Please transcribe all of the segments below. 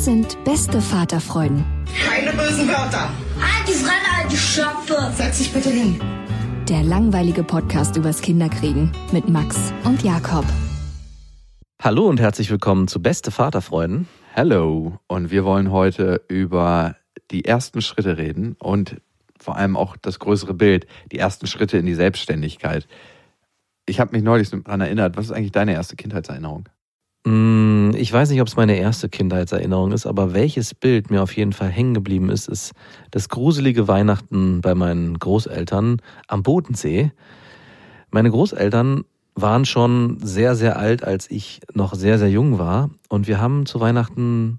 Das sind beste Vaterfreuden. Keine bösen Wörter. Alte Fremde, alte Schöpfe. Setz dich bitte hin. Der langweilige Podcast übers Kinderkriegen mit Max und Jakob. Hallo und herzlich willkommen zu Beste Vaterfreuden. Hallo und wir wollen heute über die ersten Schritte reden und vor allem auch das größere Bild, die ersten Schritte in die Selbstständigkeit. Ich habe mich neulich daran erinnert, was ist eigentlich deine erste Kindheitserinnerung? Mm, ich weiß nicht, ob es meine erste Kindheitserinnerung ist, aber welches Bild mir auf jeden Fall hängen geblieben ist, ist das gruselige Weihnachten bei meinen Großeltern am Bodensee. Meine Großeltern waren schon sehr, sehr alt, als ich noch sehr, sehr jung war. Und wir haben zu Weihnachten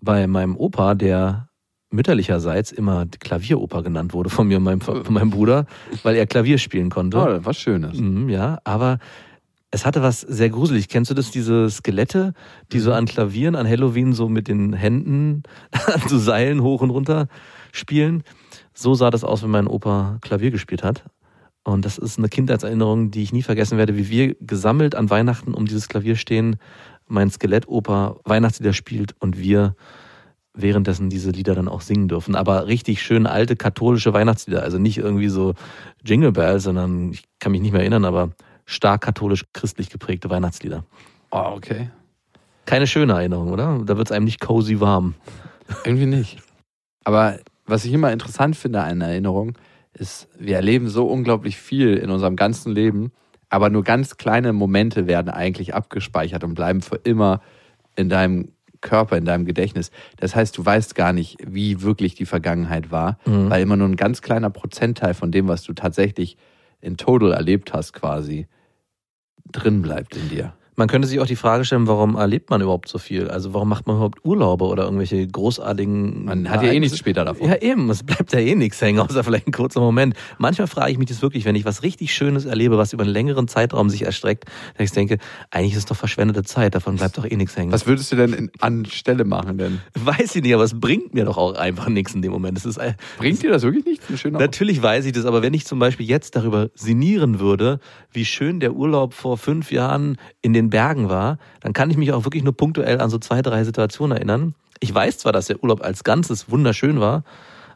bei meinem Opa, der mütterlicherseits immer Klavieroper genannt wurde von mir und meinem, von meinem Bruder, weil er Klavier spielen konnte. Oh, was Schönes. Mhm, ja, aber es hatte was sehr gruselig. Kennst du das, diese Skelette, die so mhm. an Klavieren, an Halloween so mit den Händen an so Seilen hoch und runter spielen? So sah das aus, wenn mein Opa Klavier gespielt hat. Und das ist eine Kindheitserinnerung, die ich nie vergessen werde, wie wir gesammelt an Weihnachten um dieses Klavier stehen, mein Skelettoper Weihnachtslieder spielt und wir währenddessen diese Lieder dann auch singen dürfen. Aber richtig schön alte katholische Weihnachtslieder. Also nicht irgendwie so Jingle Bell, sondern ich kann mich nicht mehr erinnern, aber stark katholisch-christlich geprägte Weihnachtslieder. Oh, okay. Keine schöne Erinnerung, oder? Da wird es einem nicht cozy warm. Irgendwie nicht. Aber was ich immer interessant finde an Erinnerung, ist, wir erleben so unglaublich viel in unserem ganzen Leben, aber nur ganz kleine Momente werden eigentlich abgespeichert und bleiben für immer in deinem Körper, in deinem Gedächtnis. Das heißt, du weißt gar nicht, wie wirklich die Vergangenheit war, mhm. weil immer nur ein ganz kleiner Prozentteil von dem, was du tatsächlich in total erlebt hast, quasi drin bleibt in dir. Man könnte sich auch die Frage stellen, warum erlebt man überhaupt so viel? Also warum macht man überhaupt Urlaube oder irgendwelche großartigen... Man hat ja eh nichts später davon. Ja eben, es bleibt ja eh nichts hängen, außer vielleicht ein kurzer Moment. Manchmal frage ich mich das wirklich, wenn ich was richtig Schönes erlebe, was über einen längeren Zeitraum sich erstreckt, dass ich denke, eigentlich ist es doch verschwendete Zeit, davon bleibt doch eh nichts hängen. Was würdest du denn in, anstelle machen denn? Weiß ich nicht, aber es bringt mir doch auch einfach nichts in dem Moment. Es ist, bringt dir das wirklich nichts? Natürlich weiß ich das, aber wenn ich zum Beispiel jetzt darüber sinnieren würde, wie schön der Urlaub vor fünf Jahren in den Bergen war, dann kann ich mich auch wirklich nur punktuell an so zwei, drei Situationen erinnern. Ich weiß zwar, dass der Urlaub als Ganzes wunderschön war,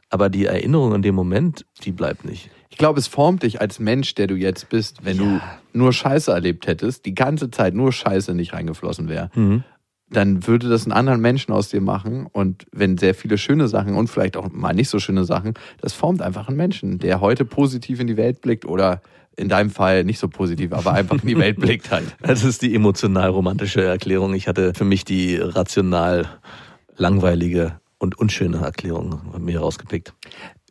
aber die Erinnerung in dem Moment, die bleibt nicht. Ich glaube, es formt dich als Mensch, der du jetzt bist, wenn ja. du nur Scheiße erlebt hättest, die ganze Zeit nur Scheiße nicht reingeflossen wäre. Mhm. Dann würde das einen anderen Menschen aus dir machen. Und wenn sehr viele schöne Sachen und vielleicht auch mal nicht so schöne Sachen, das formt einfach einen Menschen, der heute positiv in die Welt blickt oder in deinem Fall nicht so positiv, aber einfach in die Welt blickt halt. Das ist die emotional-romantische Erklärung. Ich hatte für mich die rational langweilige und unschöne Erklärung mir rausgepickt.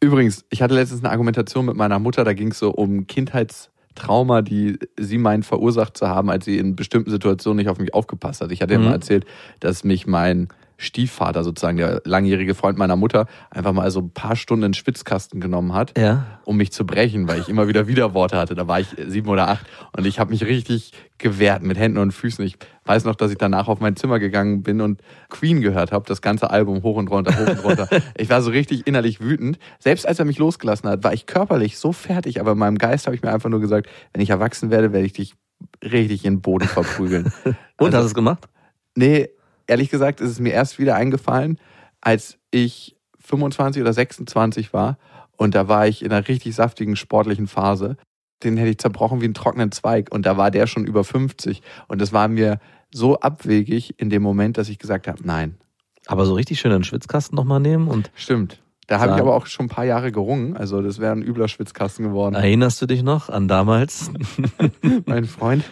Übrigens, ich hatte letztens eine Argumentation mit meiner Mutter, da ging es so um Kindheitstrauma, die sie meint verursacht zu haben, als sie in bestimmten Situationen nicht auf mich aufgepasst hat. Ich hatte mhm. mal erzählt, dass mich mein Stiefvater sozusagen, der langjährige Freund meiner Mutter, einfach mal so ein paar Stunden in den Schwitzkasten genommen hat, ja. um mich zu brechen, weil ich immer wieder Widerworte hatte. Da war ich sieben oder acht und ich habe mich richtig gewehrt mit Händen und Füßen. Ich weiß noch, dass ich danach auf mein Zimmer gegangen bin und Queen gehört habe, das ganze Album hoch und runter, hoch und runter. ich war so richtig innerlich wütend. Selbst als er mich losgelassen hat, war ich körperlich so fertig, aber in meinem Geist habe ich mir einfach nur gesagt, wenn ich erwachsen werde, werde ich dich richtig in den Boden verprügeln. und also, hast du es gemacht? Nee, ehrlich gesagt ist es mir erst wieder eingefallen, als ich 25 oder 26 war und da war ich in einer richtig saftigen sportlichen Phase. den hätte ich zerbrochen wie einen trockenen Zweig. Und da war der schon über 50. Und das war mir so abwegig in dem Moment, dass ich gesagt habe, nein. Aber so richtig schön einen Schwitzkasten nochmal nehmen und Stimmt. Da habe ich aber auch schon ein paar Jahre gerungen. Also das wäre ein übler Schwitzkasten geworden. erinnerst du dich noch an damals? Mein Freund.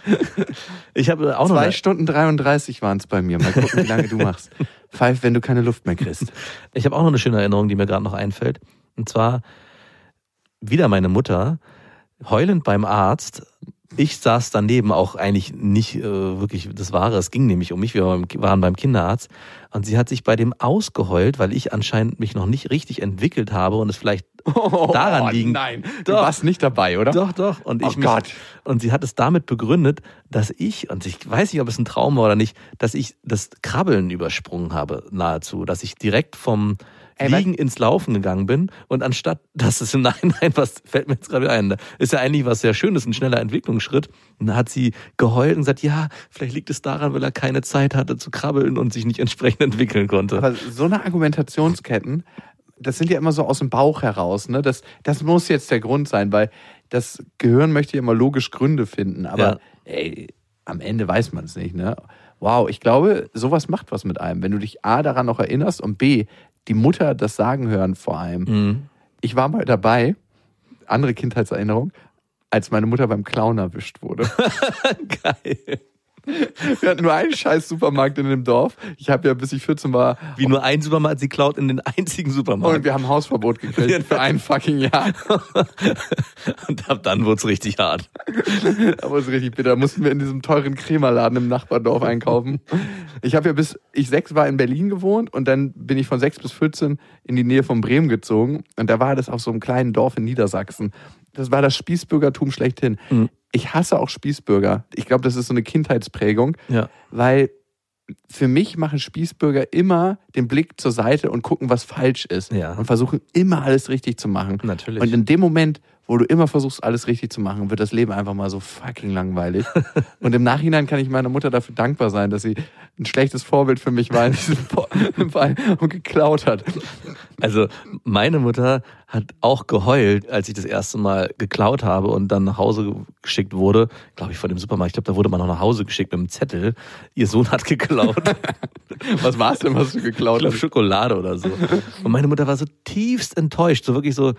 Ich habe auch noch Zwei Stunden 33 waren es bei mir. Mal gucken, wie lange du machst. Pfeif, wenn du keine Luft mehr kriegst. ich habe auch noch eine schöne Erinnerung, die mir gerade noch einfällt. Und zwar wieder meine Mutter heulend beim Arzt. Ich saß daneben auch eigentlich nicht äh, wirklich das Wahre. Es ging nämlich um mich. Wir waren beim- Kinderarzt und sie hat sich bei dem ausgeheult, weil ich anscheinend mich noch nicht richtig entwickelt habe und es vielleicht daran liegen. Oh, Nein, du Doch. warst nicht dabei, oder? Doch, doch. Und Oh ich mich, Gott. Und sie hat es damit begründet, dass ich, und ich weiß nicht, ob es ein Traum war oder nicht, dass ich das Krabbeln übersprungen habe, nahezu. Dass ich direkt vom Ey, Liegen ins Laufen gegangen bin und anstatt, dass es nein, nein, was fällt mir jetzt gerade ein, ist ja eigentlich was sehr Schönes, ein schneller Entwicklungsschritt. Und dann hat sie geheult und gesagt, ja, vielleicht liegt es daran, weil er keine Zeit hatte zu krabbeln und sich nicht entsprechend entwickeln konnte. Aber so eine Argumentationsketten, das sind ja immer so aus dem Bauch heraus. Ne? Das, das muss jetzt der Grund sein, weil das Gehirn möchte ja immer logisch Gründe finden. Aber Ja. ey, am Ende weiß man es nicht. Ne? Wow, ich glaube, sowas macht was mit einem. Wenn du dich A daran noch erinnerst und B, die Mutter das sagen hören vor allem. Mhm. Ich war mal dabei, andere Kindheitserinnerung, als meine Mutter beim Clown erwischt wurde. Geil. Wir hatten nur einen scheiß Supermarkt in dem Dorf. Ich habe ja, bis ich 14 war, Wie nur ein Supermarkt, sie klaut in den einzigen Supermarkt. und wir haben Hausverbot gekriegt für ein fucking Jahr. Und ab dann wurde es richtig hart. Aber es ist richtig bitter. Da mussten wir in diesem teuren Krämerladen im Nachbardorf einkaufen. Ich habe ja bis ich sechs war in Berlin gewohnt und dann bin ich von sechs bis 14 in die Nähe von Bremen gezogen. Und da war das auf so einem kleinen Dorf in Niedersachsen. Das war das Spießbürgertum schlechthin. Mhm. Ich hasse auch Spießbürger. Ich glaube, das ist so eine Kindheitsprägung, Ja. weil für mich machen Spießbürger immer den Blick zur Seite und gucken, was falsch ist. Ja. Und versuchen immer alles richtig zu machen. Natürlich. Und in dem Moment, wo du immer versuchst, alles richtig zu machen, wird das Leben einfach mal so fucking langweilig. und im Nachhinein kann ich meiner Mutter dafür dankbar sein, dass sie ein schlechtes Vorbild für mich war in diesem Fall und geklaut hat. Also meine Mutter hat auch geheult, als ich das erste Mal geklaut habe und dann nach Hause geschickt wurde. Glaube ich, vor dem Supermarkt. Ich glaube, da wurde man noch nach Hause geschickt mit einem Zettel. Ihr Sohn hat geklaut. Was war es denn, was du ich geklaut glaube, hast? Schokolade oder so. Und meine Mutter war so tiefst enttäuscht. So wirklich so,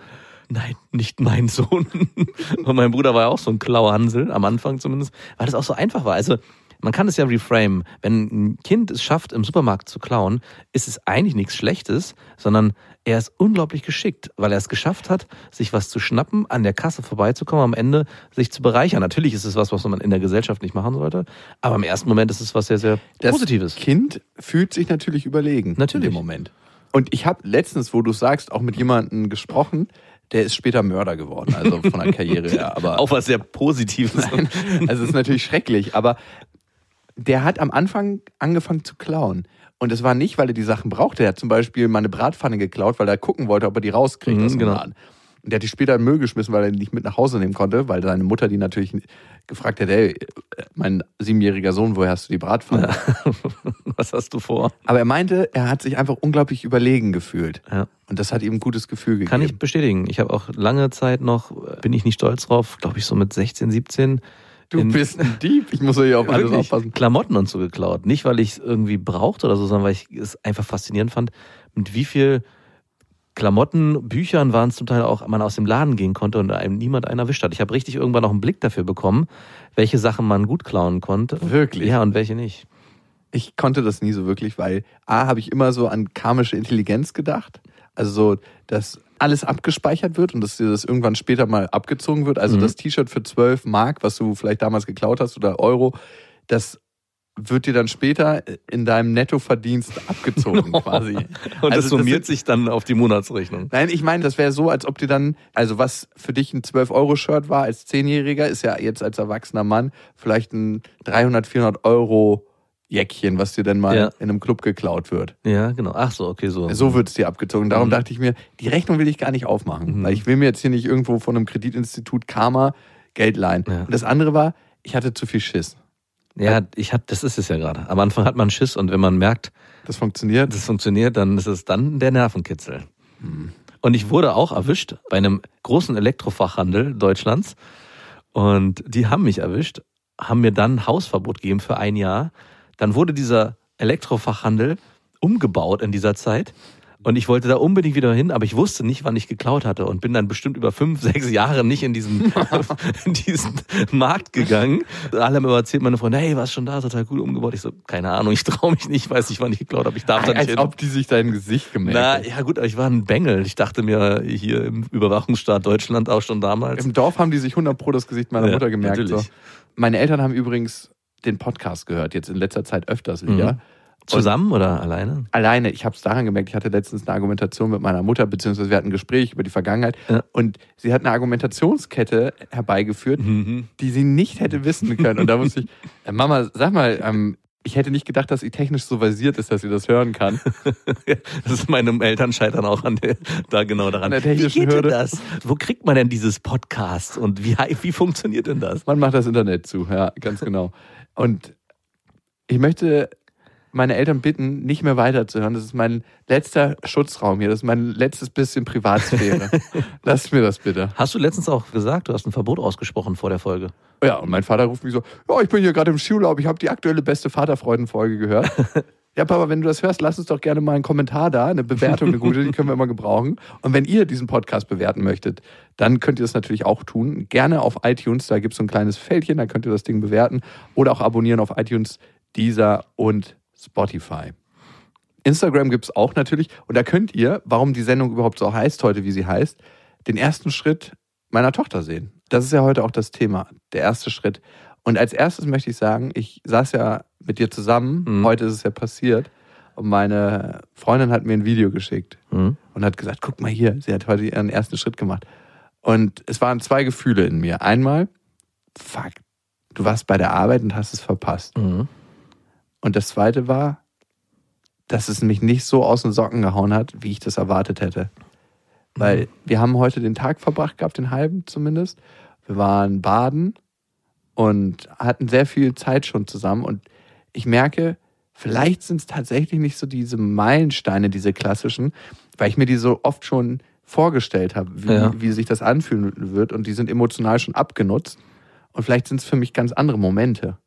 nein, nicht mein Sohn. Und mein Bruder war ja auch so ein Klauhansel, am Anfang zumindest, weil das auch so einfach war. Also man kann es ja reframe. Wenn ein Kind es schafft, im Supermarkt zu klauen, ist es eigentlich nichts Schlechtes, sondern er ist unglaublich geschickt, weil er es geschafft hat, sich was zu schnappen, an der Kasse vorbeizukommen, am Ende sich zu bereichern. Natürlich ist es was, was man in der Gesellschaft nicht machen sollte, aber im ersten Moment ist es was sehr, sehr Das Positives. Kind fühlt sich natürlich überlegen Natürlich. dem Moment. Und ich habe letztens, wo du sagst, auch mit jemandem gesprochen, der ist später Mörder geworden, also von der Karriere her. Aber Auch was sehr Positives. Also es ist natürlich schrecklich, aber der hat am Anfang angefangen zu klauen. Und es war nicht, weil er die Sachen brauchte. Er hat zum Beispiel mal eine Bratpfanne geklaut, weil er gucken wollte, ob er die rauskriegt Mhm, genau. Und der hat die später in den Müll geschmissen, weil er die nicht mit nach Hause nehmen konnte, weil seine Mutter die natürlich gefragt hat, hey, mein siebenjähriger Sohn, woher hast du die Bratpfanne? Was hast du vor? Aber er meinte, er hat sich einfach unglaublich überlegen gefühlt. Ja. Und das hat ihm ein gutes Gefühl gegeben. Kann ich bestätigen. Ich habe auch lange Zeit noch, bin ich nicht stolz drauf, glaube ich so mit 16, 17. Du bist ein Dieb. Ich muss ja auf alles aufpassen. Klamotten und so geklaut. Nicht, weil ich es irgendwie brauchte oder so, sondern weil ich es einfach faszinierend fand, mit wie viel Klamotten, Büchern waren es zum Teil auch, man aus dem Laden gehen konnte und einem niemand einen erwischt hat. Ich habe richtig irgendwann auch einen Blick dafür bekommen, welche Sachen man gut klauen konnte. Wirklich? Ja, und welche nicht. Ich konnte das nie so wirklich, weil A, habe ich immer so an karmische Intelligenz gedacht. Also so, dass alles abgespeichert wird und dass dir das irgendwann später mal abgezogen wird. Also Mhm. das T-Shirt für 12 Mark, was du vielleicht damals geklaut hast oder Euro, das wird dir dann später in deinem Nettoverdienst abgezogen quasi. Und Also das summiert sind- sich dann auf die Monatsrechnung. Nein, ich meine, das wäre so, als ob dir dann, also was für dich ein 12-Euro-Shirt war als Zehnjähriger, ist ja jetzt als erwachsener Mann vielleicht ein 300, 400 Euro Jäckchen, was dir dann mal Ja. in einem Club geklaut wird. Ja, genau. Ach so, okay, so. So wird es dir abgezogen. Darum Mhm. dachte ich mir, die Rechnung will ich gar nicht aufmachen. Mhm. Weil ich will mir jetzt hier nicht irgendwo von einem Kreditinstitut Karma Geld leihen. Ja. Und das andere war, ich hatte zu viel Schiss. Ja, ich hab, das ist es ja gerade. Am Anfang hat man Schiss und wenn man merkt, Das funktioniert. das funktioniert, dann ist es dann der Nervenkitzel. Und ich wurde auch erwischt bei einem großen Elektrofachhandel Deutschlands. Und die haben mich erwischt, haben mir dann Hausverbot gegeben für ein Jahr. Dann wurde dieser Elektrofachhandel umgebaut in dieser Zeit. Und ich wollte da unbedingt wieder hin, aber ich wusste nicht, wann ich geklaut hatte und bin dann bestimmt über fünf, sechs Jahre nicht in diesen, in diesen Markt gegangen. Alle haben immer erzählt, meine Freunde, hey, warst schon da, total gut umgebaut. Ich so, keine Ahnung, ich traue mich nicht, weiß nicht, wann ich geklaut habe. Ich darf da nicht Als hin. ob die sich dein Gesicht gemerkt Na, ja gut, aber ich war ein Bengel. Ich dachte mir hier im Überwachungsstaat Deutschland auch schon damals. Im Dorf haben die sich 100 pro das Gesicht meiner Ja, Mutter gemerkt. So. Meine Eltern haben übrigens den Podcast gehört, jetzt in letzter Zeit öfters wieder. Mhm. Zusammen oder alleine? Alleine, ich habe es daran gemerkt, ich hatte letztens eine Argumentation mit meiner Mutter, beziehungsweise wir hatten ein Gespräch über die Vergangenheit Ja. und sie hat eine Argumentationskette herbeigeführt, Mhm. die sie nicht hätte wissen können. Und da wusste ich, äh, Mama, sag mal, ähm, ich hätte nicht gedacht, dass sie technisch so versiert ist, dass sie das hören kann. Das ist meine Eltern scheitern auch an der, da genau daran. An der technischen wie geht Hürde. Denn das? Wo kriegt man denn dieses Podcast und wie, wie funktioniert denn das? Man macht das Internet zu, ja, ganz genau. Und ich möchte meine Eltern bitten, nicht mehr weiterzuhören. Das ist mein letzter Schutzraum hier. Das ist mein letztes bisschen Privatsphäre. Lasst mir das bitte. Hast du letztens auch gesagt, du hast ein Verbot ausgesprochen vor der Folge? Ja, und mein Vater ruft mich so, ja, ich bin hier gerade im Skiurlaub, ich habe die aktuelle beste Vaterfreudenfolge gehört. ja, Papa, wenn du das hörst, lass uns doch gerne mal einen Kommentar da, eine Bewertung, eine gute, die können wir immer gebrauchen. Und wenn ihr diesen Podcast bewerten möchtet, dann könnt ihr das natürlich auch tun. Gerne auf iTunes, da gibt es so ein kleines Fältchen, da könnt ihr das Ding bewerten. Oder auch abonnieren auf iTunes, Deezer und Spotify. Instagram gibt es auch natürlich. Und da könnt ihr, warum die Sendung überhaupt so heißt heute, wie sie heißt, den ersten Schritt meiner Tochter sehen. Das ist ja heute auch das Thema, der erste Schritt. Und als erstes möchte ich sagen, ich saß ja mit dir zusammen, Mhm. heute ist es ja passiert, und meine Freundin hat mir ein Video geschickt Mhm. und hat gesagt, guck mal hier, sie hat heute ihren ersten Schritt gemacht. Und es waren zwei Gefühle in mir. Einmal, fuck, du warst bei der Arbeit und hast es verpasst. Mhm. Und das zweite war, dass es mich nicht so aus den Socken gehauen hat, wie ich das erwartet hätte. Weil wir haben heute den Tag verbracht gehabt, den halben zumindest. Wir waren baden und hatten sehr viel Zeit schon zusammen. Und ich merke, vielleicht sind es tatsächlich nicht so diese Meilensteine, diese klassischen, weil ich mir die so oft schon vorgestellt habe, wie, Ja. wie sich das anfühlen wird. Und die sind emotional schon abgenutzt. Und vielleicht sind es für mich ganz andere Momente.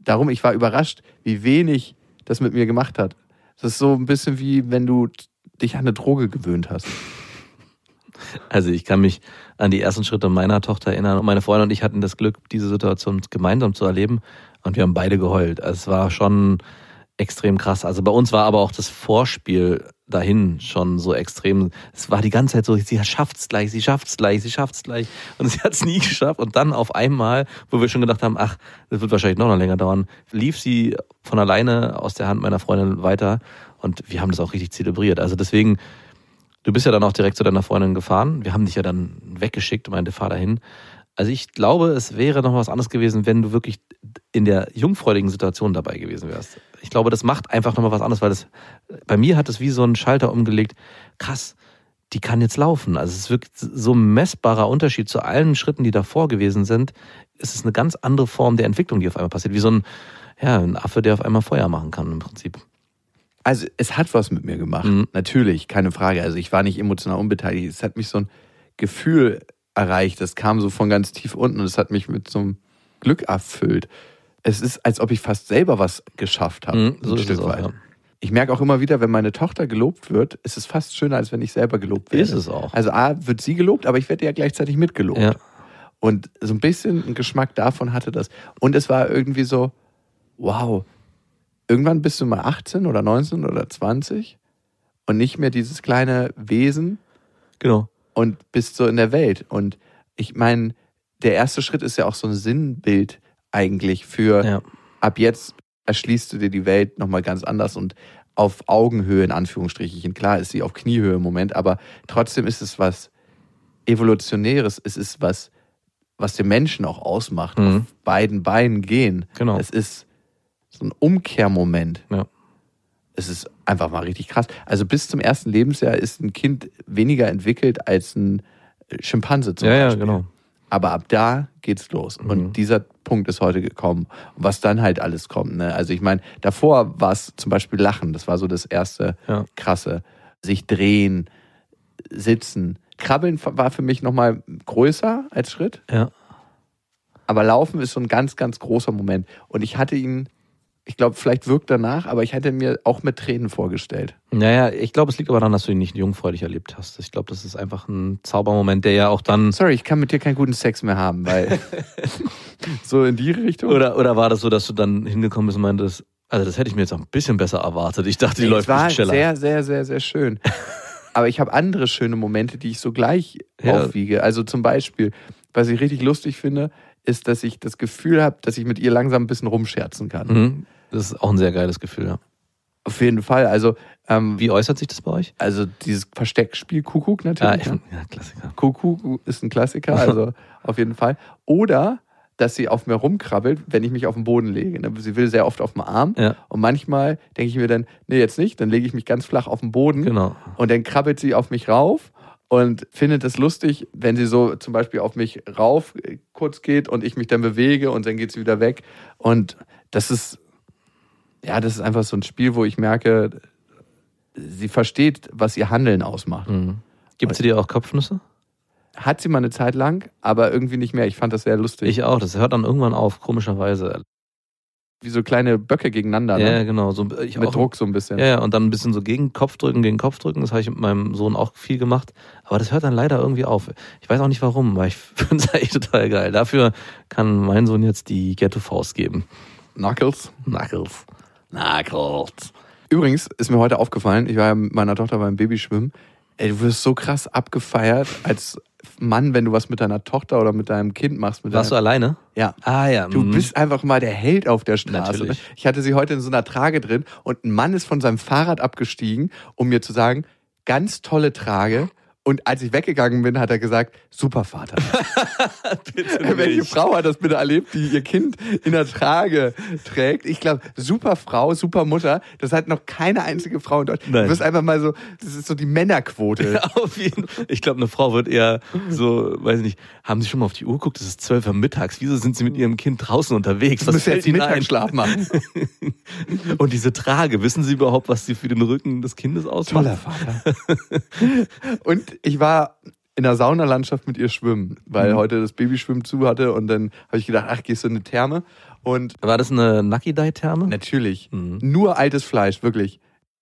Darum, ich war überrascht, wie wenig das mit mir gemacht hat. Das ist so ein bisschen wie, wenn du dich an eine Droge gewöhnt hast. Also ich kann mich an die ersten Schritte meiner Tochter erinnern und meine Freundin und ich hatten das Glück, diese Situation gemeinsam zu erleben und wir haben beide geheult. Also es war schon extrem krass. Also bei uns war aber auch das Vorspiel dahin schon so extrem. Es war die ganze Zeit so, sie schafft's gleich, sie schafft's gleich, sie schafft's gleich. Und sie hat's nie geschafft. Und dann auf einmal, wo wir schon gedacht haben, ach, das wird wahrscheinlich noch, noch länger dauern, lief sie von alleine aus der Hand meiner Freundin weiter. Und wir haben das auch richtig zelebriert. Also deswegen, Du bist ja dann auch direkt zu deiner Freundin gefahren. Wir haben dich ja dann weggeschickt, meinte Fahr dahin. Also ich glaube, es wäre noch was anderes gewesen, wenn du wirklich in der jungfräuligen Situation dabei gewesen wärst. Ich glaube, das macht einfach nochmal was anderes, weil das, bei mir hat es wie so einen Schalter umgelegt. Krass, die kann jetzt laufen. Also es ist wirklich so ein messbarer Unterschied zu allen Schritten, die davor gewesen sind. Es ist eine ganz andere Form der Entwicklung, die auf einmal passiert. Wie so ein, ja, ein Affe, der auf einmal Feuer machen kann im Prinzip. Also es hat was mit mir gemacht. Mhm. Natürlich, keine Frage. Also ich war nicht emotional unbeteiligt. Es hat mich so ein Gefühl erreicht. Das kam so von ganz tief unten und es hat mich mit so einem Glück erfüllt. Es ist, als ob ich fast selber was geschafft habe. Mhm, so ein ist Stück es auch, weit. ja. Ich merke auch immer wieder, wenn meine Tochter gelobt wird, ist es fast schöner, als wenn ich selber gelobt werde. Ist es auch. Also A, wird sie gelobt, aber ich werde ja gleichzeitig mitgelobt. Ja. Und so ein bisschen einen Geschmack davon hatte das. Und es war irgendwie so, wow, irgendwann bist du mal 18 oder 19 oder 20 und nicht mehr dieses kleine Wesen Genau. Und bist so in der Welt. Und ich meine, der erste Schritt ist ja auch so ein Sinnbild eigentlich für Ja. ab jetzt erschließt du dir die Welt nochmal ganz anders und auf Augenhöhe in Anführungsstrichen. Klar ist sie auf Kniehöhe im Moment, aber trotzdem ist es was Evolutionäres. Es ist was, was den Menschen auch ausmacht. Mhm. Auf beiden Beinen gehen. Genau. Es ist so ein Umkehrmoment. Ja. Es ist einfach mal richtig krass. Also bis zum ersten Lebensjahr ist ein Kind weniger entwickelt als ein Schimpanse zum Ja, ja, Beispiel. genau. Aber ab da geht's los. Mhm. Und dieser Punkt ist heute gekommen. Was dann halt alles kommt. Ne? Also ich meine, davor war es zum Beispiel Lachen. Das war so das erste Ja. krasse. Sich drehen, sitzen. Krabbeln war für mich nochmal größer als Schritt. Ja. Aber Laufen ist so ein ganz, ganz großer Moment. Und ich hatte ihn, ich glaube, vielleicht wirkt danach, aber ich hätte mir auch mit Tränen vorgestellt. Naja, ich glaube, es liegt aber daran, dass du ihn nicht jungfräulich erlebt hast. Ich glaube, das ist einfach ein Zaubermoment, der ja auch dann. Sorry, ich kann mit dir keinen guten Sex mehr haben, weil so in die Richtung. Oder, oder war das so, dass du dann hingekommen bist und meintest, also das hätte ich mir jetzt auch ein bisschen besser erwartet. Ich dachte, die Nee, läuft es war nicht schneller. sehr, sehr, sehr, sehr schön. Aber ich habe andere schöne Momente, die ich so gleich Ja. aufwiege. Also zum Beispiel, was ich richtig lustig finde, ist, dass ich das Gefühl habe, dass ich mit ihr langsam ein bisschen rumscherzen kann. Mhm. Das ist auch ein sehr geiles Gefühl, ja. Auf jeden Fall. Also, ähm, Wie äußert sich das bei euch? also dieses Versteckspiel Kuckuck Ah, natürlich. ich, ne? ja, Klassiker. Kuckuck ist ein Klassiker, also auf jeden Fall. Oder dass sie auf mir rumkrabbelt, wenn ich mich auf den Boden lege. ne? Sie will sehr oft auf dem Arm. Ja, Und manchmal denke ich mir dann, nee, jetzt nicht. Dann lege ich mich ganz flach auf den Boden. genau. Und dann krabbelt sie auf mich rauf und findet es lustig, wenn sie so zum Beispiel auf mich rauf äh, kurz geht und ich mich dann bewege und dann geht sie wieder weg. Und das ist, ja, das ist einfach so ein Spiel, wo ich merke, sie versteht, was ihr Handeln ausmacht. Mhm. Gibt sie dir auch Kopfnüsse? Hat sie mal eine Zeit lang, aber irgendwie nicht mehr. Ich fand das sehr lustig. Ich auch. Das hört dann irgendwann auf, komischerweise. Wie so kleine Böcke gegeneinander, Ja, ne? genau. So, ich mit auch, Druck so ein bisschen. Ja, ja, und dann ein bisschen so gegen Kopf drücken, gegen Kopf drücken. Das habe ich mit meinem Sohn auch viel gemacht. Aber das hört dann leider irgendwie auf. Ich weiß auch nicht warum, weil ich finde es echt total geil. Dafür kann mein Sohn jetzt die Ghetto-Faust geben. Knuckles. Knuckles. Knuckles. Übrigens ist mir heute aufgefallen, ich war ja mit meiner Tochter beim Babyschwimmen. Ey, du wirst so krass abgefeiert als Mann, wenn du was mit deiner Tochter oder mit deinem Kind machst. Mit Warst du deiner, alleine? ja. Ah ja. Du mhm. bist einfach mal der Held auf der Straße. Ne? Natürlich. Ich hatte sie heute in so einer Trage drin und ein Mann ist von seinem Fahrrad abgestiegen, um mir zu sagen, ganz tolle Trage. Und als ich weggegangen bin, hat er gesagt, super Vater. Bitte Welche. Frau hat das bitte erlebt, die ihr Kind in der Trage trägt? Ich glaube, super Frau, super Mutter. Das hat noch keine einzige Frau in Deutschland. Nein. Du wirst einfach mal so, das ist so die Männerquote. Auf jeden Ich glaube, eine Frau wird eher so, weiß ich nicht, haben Sie schon mal auf die Uhr geguckt? Es ist 12 Uhr mittags. Wieso sind Sie mit Ihrem Kind draußen unterwegs? Was fällt jetzt Ihnen ein? Mittagsschlaf machen. Und diese Trage, wissen Sie überhaupt, was sie für den Rücken des Kindes ausmacht? Toller Vater. Und ich war in der Saunalandschaft mit ihr schwimmen, weil Mhm. heute das Babyschwimmen zu hatte und dann habe ich gedacht, ach, gehst du in eine Therme? Und War das eine Nucky Dye Therme? natürlich, Mhm. nur altes Fleisch, wirklich.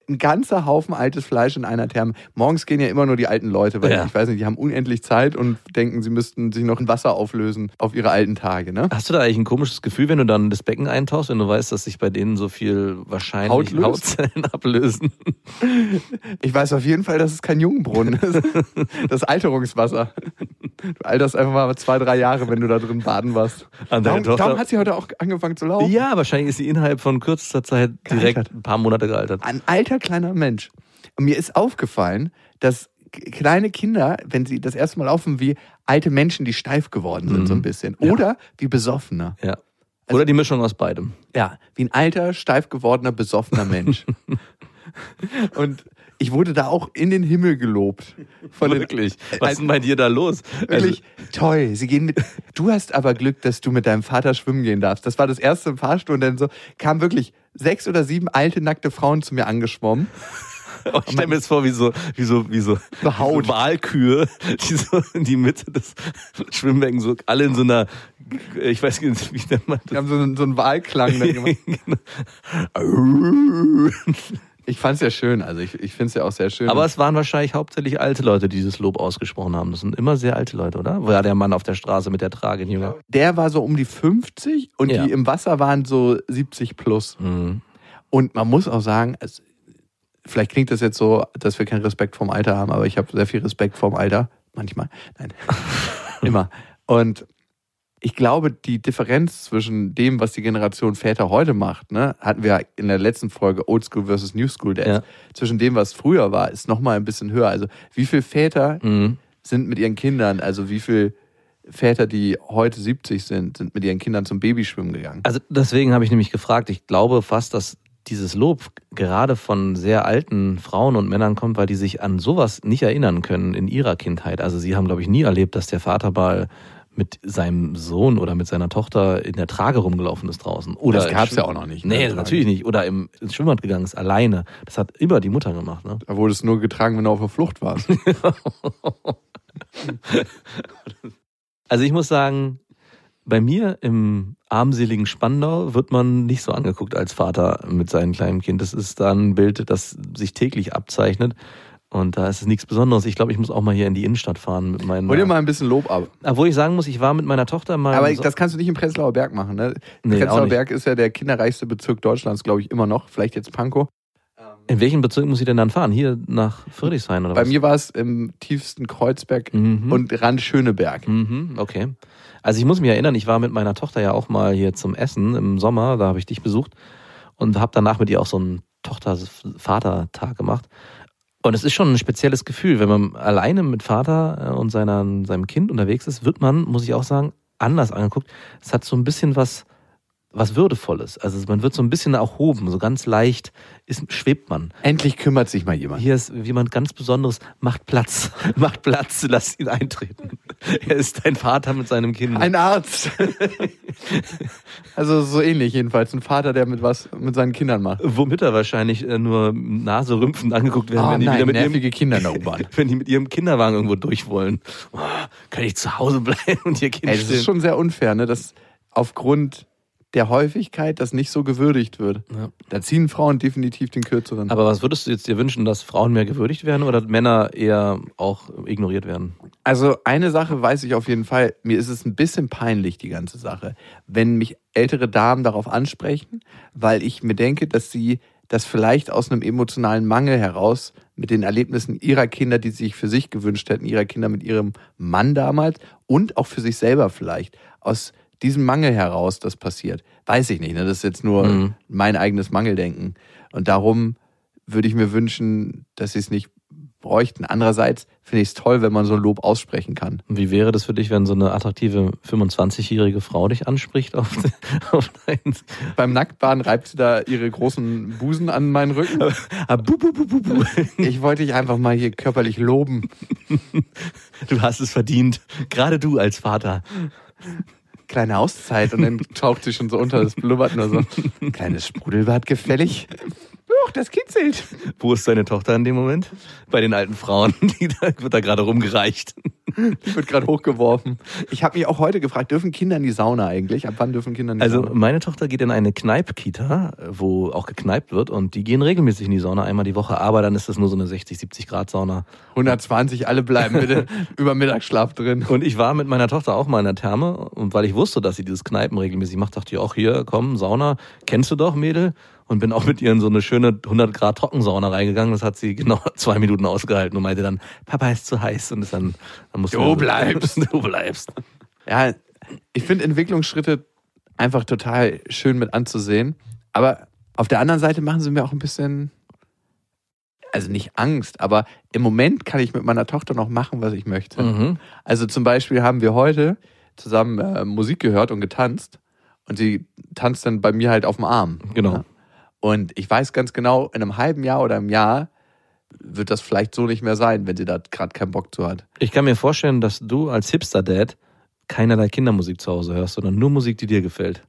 Ein ganzer Haufen altes Fleisch in einer Therme. Morgens gehen ja immer nur die alten Leute, weil Ja. ich weiß nicht, die haben unendlich Zeit und denken, sie müssten sich noch in Wasser auflösen auf ihre alten Tage. Ne? Hast du da eigentlich ein komisches Gefühl, wenn du dann das Becken eintauchst, wenn du weißt, dass sich bei denen so viel wahrscheinlich Haut? Hautzellen ablösen? Ich weiß auf jeden Fall, dass es kein Jungenbrunnen ist. Das Alterungswasser. Du alterst einfach mal zwei, drei Jahre, wenn du da drin baden warst. An Darum, Tochter? darum hat sie heute auch angefangen zu laufen. Ja, wahrscheinlich ist sie innerhalb von kürzester Zeit direkt Gealtert. ein paar Monate gealtert. Ein alter kleiner Mensch. Und mir ist aufgefallen, dass kleine Kinder, wenn sie das erste Mal laufen, wie alte Menschen, die steif geworden sind, Mhm. so ein bisschen. Ja. Oder wie Besoffene. Ja. Oder die Mischung aus beidem. Ja, wie ein alter, steif gewordener, besoffener Mensch. Und ich wurde da auch in den Himmel gelobt. Von den- Wirklich. Was Also- ist denn bei dir da los? Wirklich toll. Sie gehen mit. Du hast aber Glück, dass du mit deinem Vater schwimmen gehen darfst. Das war das erste im Fahrstuhl und dann so kamen wirklich sechs oder sieben alte nackte Frauen zu mir angeschwommen. Also, ich stelle mir jetzt vor, wie so, wie so, wie so, Haut. wie so Walkühe, die so in die Mitte des Schwimmbeckens, so alle in so einer, ich weiß nicht, wie nennt man Wir haben so einen, so einen Wahlklang dann gemacht. Ich fand's ja schön. Also ich, ich finde es ja auch sehr schön. Aber es waren wahrscheinlich hauptsächlich alte Leute, die dieses Lob ausgesprochen haben. Das sind immer sehr alte Leute, oder? War der Mann auf der Straße mit der Trage ein Jünger? der war so um die 50 und Ja. die im Wasser waren so 70 plus. Mhm. Und man muss auch sagen, es, vielleicht klingt das jetzt so, dass wir keinen Respekt vorm Alter haben, aber ich habe sehr viel Respekt vorm Alter. Manchmal. Nein. Immer. Und ich glaube, die Differenz zwischen dem, was die Generation Väter heute macht, ne, hatten wir in der letzten Folge Old School versus New School Dads. Ja. Zwischen dem, was früher war, ist nochmal ein bisschen höher. Also wie viele Väter Mhm. sind mit ihren Kindern, also wie viele Väter, die heute 70 sind, sind mit ihren Kindern zum Babyschwimmen gegangen? Also deswegen habe ich nämlich gefragt, ich glaube fast, dass dieses Lob gerade von sehr alten Frauen und Männern kommt, weil die sich an sowas nicht erinnern können in ihrer Kindheit. Also sie haben, glaube ich, nie erlebt, dass der Vater mal mit seinem Sohn oder mit seiner Tochter in der Trage rumgelaufen ist draußen. Oder Das im gab's ja auch noch nicht, ne, Nee, natürlich nicht. Oder im, ins Schwimmbad gegangen ist, alleine. Das hat immer die Mutter gemacht. Ne? Da wurde es nur getragen, wenn du auf der Flucht warst. Also ich muss sagen, Bei mir im armseligen Spandau wird man nicht so angeguckt als Vater mit seinem kleinen Kind. Das ist da ein Bild, das sich täglich abzeichnet. Und da ist es nichts Besonderes. Ich glaube, ich muss auch mal hier in die Innenstadt fahren mit meinen. Hol dir mal ein bisschen Lob ab. Obwohl ich sagen muss, ich war mit meiner Tochter mal. Aber so- das kannst du nicht im Prenzlauer Berg machen, ne? Nee, Prenzlauer. Berg ist ja der kinderreichste Bezirk Deutschlands, glaube ich, immer noch. Vielleicht jetzt Pankow. in welchen Bezirk muss ich denn dann fahren? Hier nach Friedrichshain oder Bei was? mir war es im tiefsten Kreuzberg Mhm. und Rand Schöneberg. Mhm, okay. Also ich muss mich erinnern, ich war mit meiner Tochter ja auch mal hier zum Essen im Sommer, da habe ich dich besucht und habe danach mit ihr auch so einen Tochter-Vater-Tag gemacht. Und es ist schon ein spezielles Gefühl, wenn man alleine mit Vater äh, und seiner, seinem Kind unterwegs ist, wird man, muss ich auch sagen, anders angeguckt. Es hat so ein bisschen was, was Würdevolles. Also man wird so ein bisschen erhoben, so ganz leicht ist, schwebt man. Endlich kümmert sich mal jemand. Hier ist jemand ganz Besonderes, macht Platz, macht Platz, lass ihn eintreten. Er ist dein Vater mit seinem Kind. Ein Arzt. also so ähnlich jedenfalls. Ein Vater, der mit was mit seinen Kindern macht. Womit er wahrscheinlich äh, nur naserümpfend angeguckt werden, Oh wenn die wieder nein, mit ihrem, Kinder in der U-Bahn. wenn die mit ihrem Kinderwagen irgendwo durch wollen. Oh, kann ich zu Hause bleiben und ihr Kind Ey, das stillen? ist schon sehr unfair, ne? dass aufgrund der Häufigkeit das nicht so gewürdigt wird. Ja. Da ziehen Frauen definitiv den kürzeren. Aber was würdest du jetzt dir wünschen, dass Frauen mehr gewürdigt werden oder Männer eher auch ignoriert werden? Also eine Sache weiß ich auf jeden Fall, mir ist es ein bisschen peinlich, die ganze Sache, wenn mich ältere Damen darauf ansprechen, weil ich mir denke, dass sie das vielleicht aus einem emotionalen Mangel heraus mit den Erlebnissen ihrer Kinder, die sie sich für sich gewünscht hätten, ihrer Kinder mit ihrem Mann damals und auch für sich selber vielleicht, aus diesem Mangel heraus das passiert. Weiß ich nicht, ne? das ist jetzt nur Mhm. mein eigenes Mangeldenken. Und darum würde ich mir wünschen, dass sie es nicht bräuchten. Andererseits finde ich es toll, wenn man so ein Lob aussprechen kann. Und Wie wäre das für dich, wenn so eine attraktive 25-jährige Frau dich anspricht auf, auf deinen Beim Nacktbahn reibt sie da ihre großen Busen an meinen Rücken. Ah. Ich wollte dich einfach mal hier körperlich loben. Du hast es verdient. Gerade du als Vater. Kleine Auszeit und dann taucht sie schon so unter, das blubbert nur so. Kleines Sprudelbad gefällig. Doch, das kitzelt. Wo ist deine Tochter in dem Moment? Bei den alten Frauen, die da, wird da gerade rumgereicht. Die wird gerade hochgeworfen. Ich habe mich auch heute gefragt, dürfen Kinder in die Sauna eigentlich? Ab wann dürfen Kinder in die Also Sauna? meine Tochter geht in eine Kneipp-Kita, wo auch gekneipt wird und die gehen regelmäßig in die Sauna einmal die Woche, aber dann ist das nur so eine 60, 70 Grad Sauna. 120, alle bleiben bitte über Mittagsschlaf drin. Und ich war mit meiner Tochter auch mal in der Therme und weil ich wusste, dass sie dieses Kneipen regelmäßig macht, dachte ich auch hier, komm, Sauna, kennst du doch, Mädel? Und bin auch mit ihr in so eine schöne 100 Grad Trockensauna reingegangen. Das hat sie genau zwei Minuten ausgehalten und meinte dann, Papa ist zu heiß und ist dann, dann musste Du bleibst. du bleibst. Ja, ich finde Entwicklungsschritte einfach total schön mit anzusehen. Aber auf der anderen Seite machen sie mir auch ein bisschen, also nicht Angst, aber im Moment kann ich mit meiner Tochter noch machen, was ich möchte. Mhm. Also zum Beispiel haben wir heute zusammen äh, Musik gehört und getanzt. Und sie tanzt dann bei mir halt auf dem Arm. Genau. Ja. Und ich weiß ganz genau, in einem halben Jahr oder einem Jahr wird das vielleicht so nicht mehr sein, wenn sie da gerade keinen Bock zu hat. Ich kann mir vorstellen, dass du als Hipster-Dad keinerlei Kindermusik zu Hause hörst, sondern nur Musik, die dir gefällt.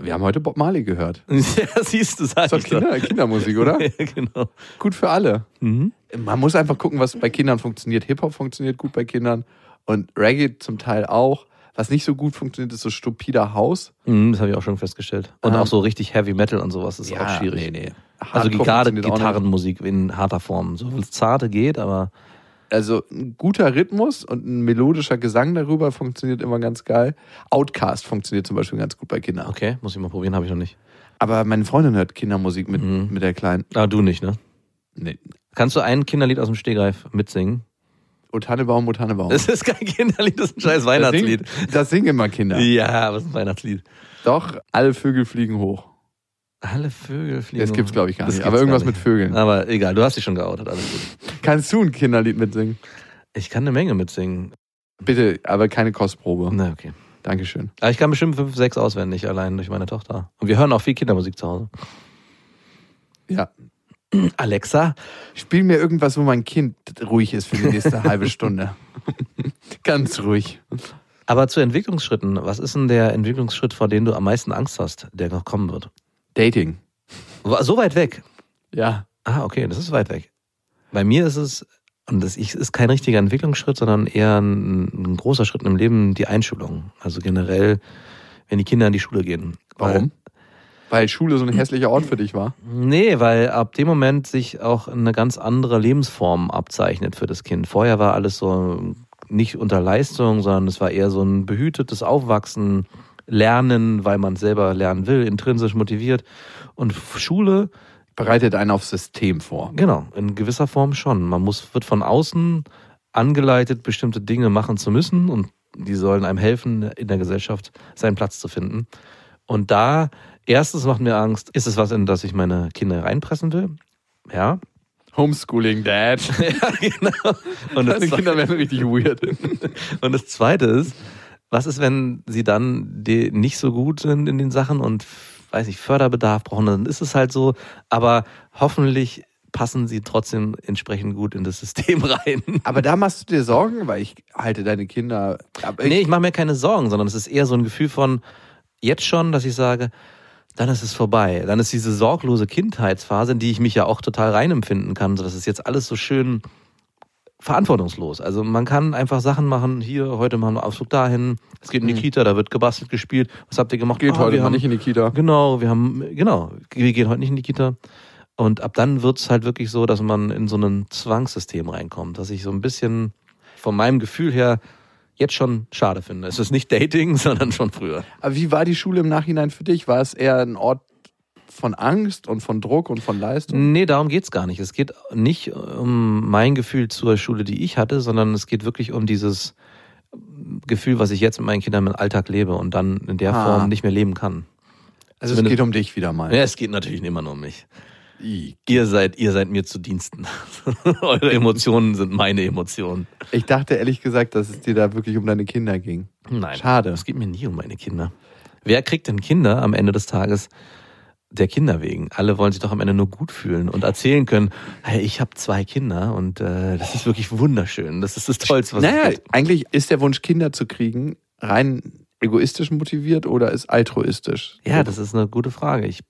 Wir haben heute Bob Marley gehört. Ja, siehst du, sag Das ist doch. Kinder, Kindermusik, oder? Ja, genau. Gut für alle. Mhm. Man muss einfach gucken, was bei Kindern funktioniert. Hip-Hop funktioniert gut bei Kindern und Reggae zum Teil auch. Was nicht so gut funktioniert, ist so stupider Haus. Mhm, das habe ich auch schon festgestellt. Und Ähm, auch so richtig Heavy Metal und sowas ist auch schwierig. Nee, nee. Also gerade. Gitarrenmusik in harter Form. So zarte geht, aber Also ein guter Rhythmus und ein melodischer Gesang darüber funktioniert immer ganz geil. Outcast funktioniert zum Beispiel ganz gut bei Kindern. okay, muss ich mal probieren, habe ich noch nicht. Aber meine Freundin hört Kindermusik mit, Mhm. mit der Kleinen. Ah, du nicht, ne? Nee. Kannst du ein Kinderlied aus dem Stegreif mitsingen? O Tannebaum, O Tannebaum. Das ist kein Kinderlied, das ist ein scheiß Weihnachtslied. Das singen, das singen immer Kinder. Ja, es ist ein Weihnachtslied. Doch, alle Vögel fliegen hoch. Alle Vögel fliegen. Das gibt's, glaube ich, gar Das nicht. Aber irgendwas gar mit nicht. Vögeln. Aber egal, du hast dich schon geoutet, alles gut. Kannst du ein Kinderlied mitsingen? Ich kann eine Menge mitsingen. Bitte, aber keine Kostprobe. Na, okay. Dankeschön. Aber ich kann bestimmt fünf, sechs auswendig, allein durch meine Tochter. Und wir hören auch viel Kindermusik zu Hause. Ja. Alexa, Spiel mir irgendwas, wo mein Kind ruhig ist für die nächste halbe Stunde. Ganz ruhig. aber zu Entwicklungsschritten. Was ist denn der Entwicklungsschritt, vor dem du am meisten Angst hast, der noch kommen wird? Dating. So weit weg. Ja. Ah, okay, das ist weit weg. Bei mir ist es, und das ist kein richtiger Entwicklungsschritt, sondern eher ein, ein großer Schritt im Leben, die Einschulung. Also generell, wenn die Kinder in die Schule gehen. Warum? Weil Schule so ein hässlicher Ort für dich war? Nee, weil ab dem Moment sich auch eine ganz andere Lebensform abzeichnet für das Kind. Vorher war alles so nicht unter Leistung, sondern es war eher so ein behütetes Aufwachsen, Lernen, weil man selber lernen will, intrinsisch motiviert. Und Schule Bereitet einen aufs System vor. Genau, in gewisser Form schon. Man muss, wird von außen angeleitet, bestimmte Dinge machen zu müssen und die sollen einem helfen, in der Gesellschaft seinen Platz zu finden. Und da, erstens macht mir Angst, ist es was, in das ich meine Kinder reinpressen will? Ja. Homeschooling, Dad. ja, genau. Und das, Deine Kinder werden richtig weird. und das Zweite ist, was ist, wenn sie dann die nicht so gut sind in den Sachen und weiß ich, Förderbedarf brauchen, dann ist es halt so. Aber hoffentlich passen sie trotzdem entsprechend gut in das System rein. Aber da machst du dir Sorgen, weil ich halte deine Kinder. Aber nee, ich mache mir keine Sorgen, sondern es ist eher so ein Gefühl von jetzt schon, dass ich sage, dann ist es vorbei. Dann ist diese sorglose Kindheitsphase, in die ich mich ja auch total reinempfinden kann. So, das ist jetzt alles so schön verantwortungslos. Also man kann einfach Sachen machen, hier, heute machen wir Ausflug dahin, es geht in die Mhm. Kita, da wird gebastelt, gespielt. Was habt ihr gemacht? geht Ah, heute wir haben, nicht in die Kita. Genau, wir haben, genau, wir gehen heute nicht in die Kita. Und ab dann wird's halt wirklich so, dass man in so ein Zwangssystem reinkommt, dass ich so ein bisschen von meinem Gefühl her jetzt schon schade finde. Es ist nicht Dating, sondern schon früher. Aber wie war die Schule im Nachhinein für dich? War es eher ein Ort von Angst und von Druck und von Leistung? Nee, darum geht's gar nicht. Es geht nicht um mein Gefühl zur Schule, die ich hatte, sondern es geht wirklich um dieses Gefühl, was ich jetzt mit meinen Kindern im Alltag lebe und dann in der Ah. Form nicht mehr leben kann. Also es geht um dich wieder mal. Ja, es geht natürlich immer nur um mich. I. Ihr seid, ihr seid mir zu Diensten. Eure Emotionen sind meine Emotionen. Ich dachte ehrlich gesagt, dass es dir da wirklich um deine Kinder ging. Nein. Schade. Es geht mir nie um meine Kinder. Wer kriegt denn Kinder am Ende des Tages? Der Kinder wegen. Alle wollen sich doch am Ende nur gut fühlen und erzählen können, hey, ich habe zwei Kinder und äh, das ist wirklich wunderschön. Das ist das Tollste, was Naja, gibt. eigentlich ist der Wunsch, Kinder zu kriegen, rein egoistisch motiviert oder ist altruistisch? Ja, das ist eine gute Frage. Ich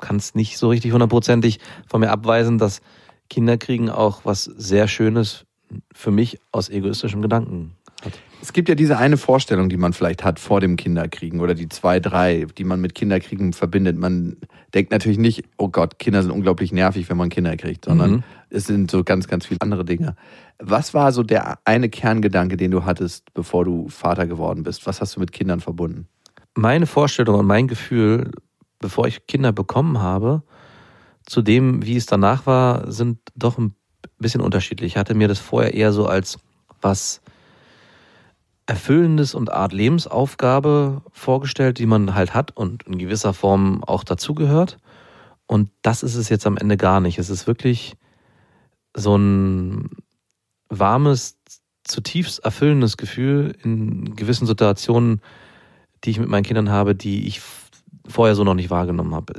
kann es nicht so richtig hundertprozentig von mir abweisen, dass Kinder kriegen auch was sehr Schönes für mich aus egoistischem Gedanken hat. Es gibt ja diese eine Vorstellung, die man vielleicht hat vor dem Kinderkriegen oder die zwei, drei, die man mit Kinderkriegen verbindet. Man denkt natürlich nicht, oh Gott, Kinder sind unglaublich nervig, wenn man Kinder kriegt, sondern Mhm. es sind so ganz, ganz viele andere Dinge. Was war so der eine Kerngedanke, den du hattest, bevor du Vater geworden bist? Was hast du mit Kindern verbunden? Meine Vorstellung und mein Gefühl, bevor ich Kinder bekommen habe, zu dem, wie es danach war, sind doch ein bisschen unterschiedlich. Ich hatte mir das vorher eher so als was Erfüllendes und Art Lebensaufgabe vorgestellt, die man halt hat und in gewisser Form auch dazugehört. Und das ist es jetzt am Ende gar nicht. Es ist wirklich so ein warmes, zutiefst erfüllendes Gefühl in gewissen Situationen, die ich mit meinen Kindern habe, die ich vorher so noch nicht wahrgenommen habe.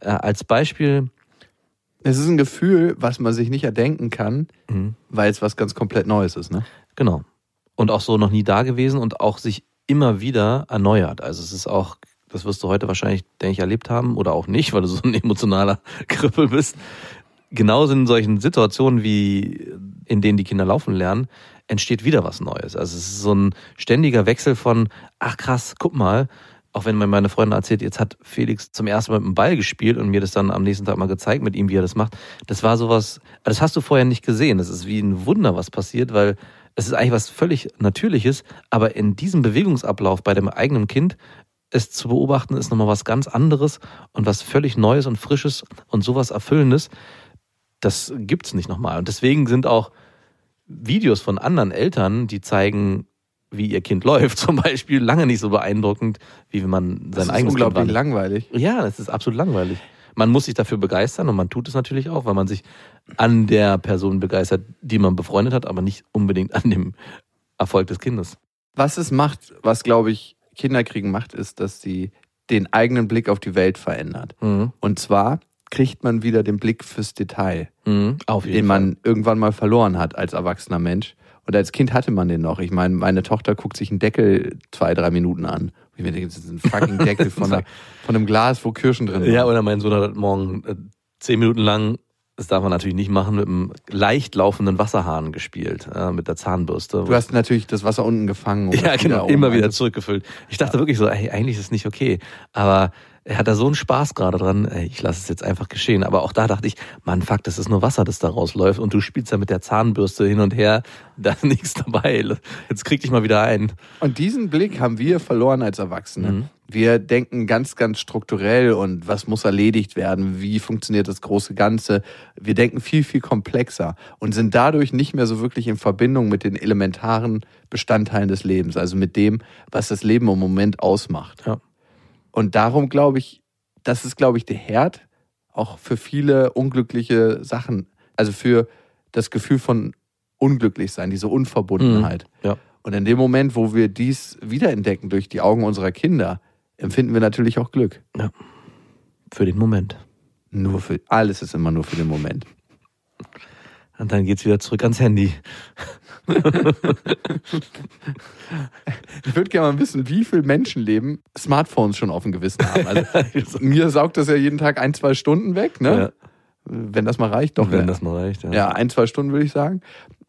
Äh, als Beispiel, Es ist ein Gefühl, was man sich nicht erdenken kann, mhm, weil es was ganz komplett Neues ist, ne? genau, und auch so noch nie da gewesen und auch sich immer wieder erneuert. Also es ist auch, das wirst du heute wahrscheinlich, denke ich, erlebt haben oder auch nicht, weil du so ein emotionaler Krippel bist. Genauso in solchen Situationen wie in denen die Kinder laufen lernen, entsteht wieder was Neues. Also es ist so ein ständiger Wechsel von, ach krass, guck mal, auch wenn mir meine Freundin erzählt, jetzt hat Felix zum ersten Mal mit dem Ball gespielt und mir das dann am nächsten Tag mal gezeigt mit ihm, wie er das macht. Das war sowas, das hast du vorher nicht gesehen. Das ist wie ein Wunder, was passiert, weil es ist eigentlich was völlig Natürliches, aber in diesem Bewegungsablauf bei dem eigenen Kind es zu beobachten, ist nochmal was ganz anderes und was völlig Neues und Frisches und sowas Erfüllendes. Das gibt's nicht nochmal. Und deswegen sind auch Videos von anderen Eltern, die zeigen, wie ihr Kind läuft, zum Beispiel, lange nicht so beeindruckend, wie wenn man Das sein ist eigenes Kind unglaublich wahrnimmt. langweilig. Ja, das ist absolut langweilig. Man muss sich dafür begeistern und man tut es natürlich auch, weil man sich an der Person begeistert, die man befreundet hat, aber nicht unbedingt an dem Erfolg des Kindes. Was es macht, was glaube ich Kinderkriegen macht, ist, dass sie den eigenen Blick auf die Welt verändert. Mhm. Und zwar kriegt man wieder den Blick fürs Detail, Mhm. Den Fall. man irgendwann mal verloren hat als erwachsener Mensch. Und als Kind hatte man den noch. Ich meine, meine Tochter guckt sich einen Deckel zwei, drei Minuten an. Ich mir denke, das ist ein fucking Deckel von, einer, von einem Glas, wo Kirschen drin sind. Ja, oder mein Sohn hat Morgen äh, zehn Minuten lang das darf man natürlich nicht machen, mit einem leicht laufenden Wasserhahn gespielt, äh, mit der Zahnbürste. Du hast natürlich das Wasser unten gefangen. ja, genau, oben immer wieder zurückgefüllt. Ich dachte wirklich so, ey, eigentlich ist es nicht okay. Aber er hat da so einen Spaß gerade dran, ey, ich lasse es jetzt einfach geschehen. Aber auch da dachte ich, Mann, fuck, das ist nur Wasser, das da rausläuft und du spielst da mit der Zahnbürste hin und her, da ist nichts dabei. Jetzt krieg dich mal wieder ein. Und diesen Blick haben wir verloren als Erwachsene. Mhm. Wir denken ganz, ganz strukturell und was muss erledigt werden, wie funktioniert das große Ganze. Wir denken viel, viel komplexer und sind dadurch nicht mehr so wirklich in Verbindung mit den elementaren Bestandteilen des Lebens, also mit dem, was das Leben im Moment ausmacht. Ja. Und darum glaube ich, das ist, glaube ich, der Herd auch für viele unglückliche Sachen, also für das Gefühl von unglücklich sein, diese Unverbundenheit. Ja. Und in dem Moment, wo wir dies wiederentdecken durch die Augen unserer Kinder, empfinden wir natürlich auch Glück. Für den Moment. Nur für alles ist immer nur für den Moment. Und dann geht's wieder zurück ans Handy. Ich würde gerne mal wissen, wie viele Menschenleben Smartphones schon auf dem Gewissen haben. Also mir saugt das ja jeden Tag ein, zwei Stunden weg, ne? Ja, Wenn das mal reicht, doch. wenn ne? das mal reicht. Ja. Ja, ein, zwei Stunden würde ich sagen.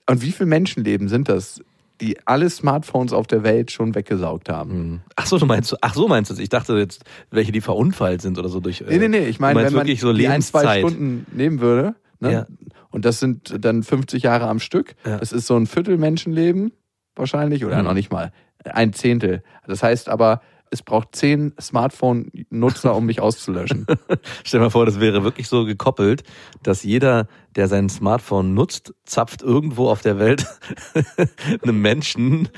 Und wie viele Menschenleben sind das, die alle Smartphones auf der Welt schon weggesaugt haben? Mhm. Ach so, du meinst, ach so meinst du es. Ich dachte jetzt, welche die verunfallt sind oder so durch. Nee, nee, nee. Ich meine, du wenn man wirklich so die ein, zwei. Stunden nehmen würde, ne? Ja. Und das sind dann 50 Jahre am Stück, Ja. das ist so ein Viertel Menschenleben wahrscheinlich oder Mhm. noch nicht mal, ein Zehntel. Das heißt aber, es braucht zehn Smartphone-Nutzer, um mich auszulöschen. Stell dir mal vor, das wäre wirklich so gekoppelt, dass jeder, der sein Smartphone nutzt, zapft irgendwo auf der Welt einem Menschen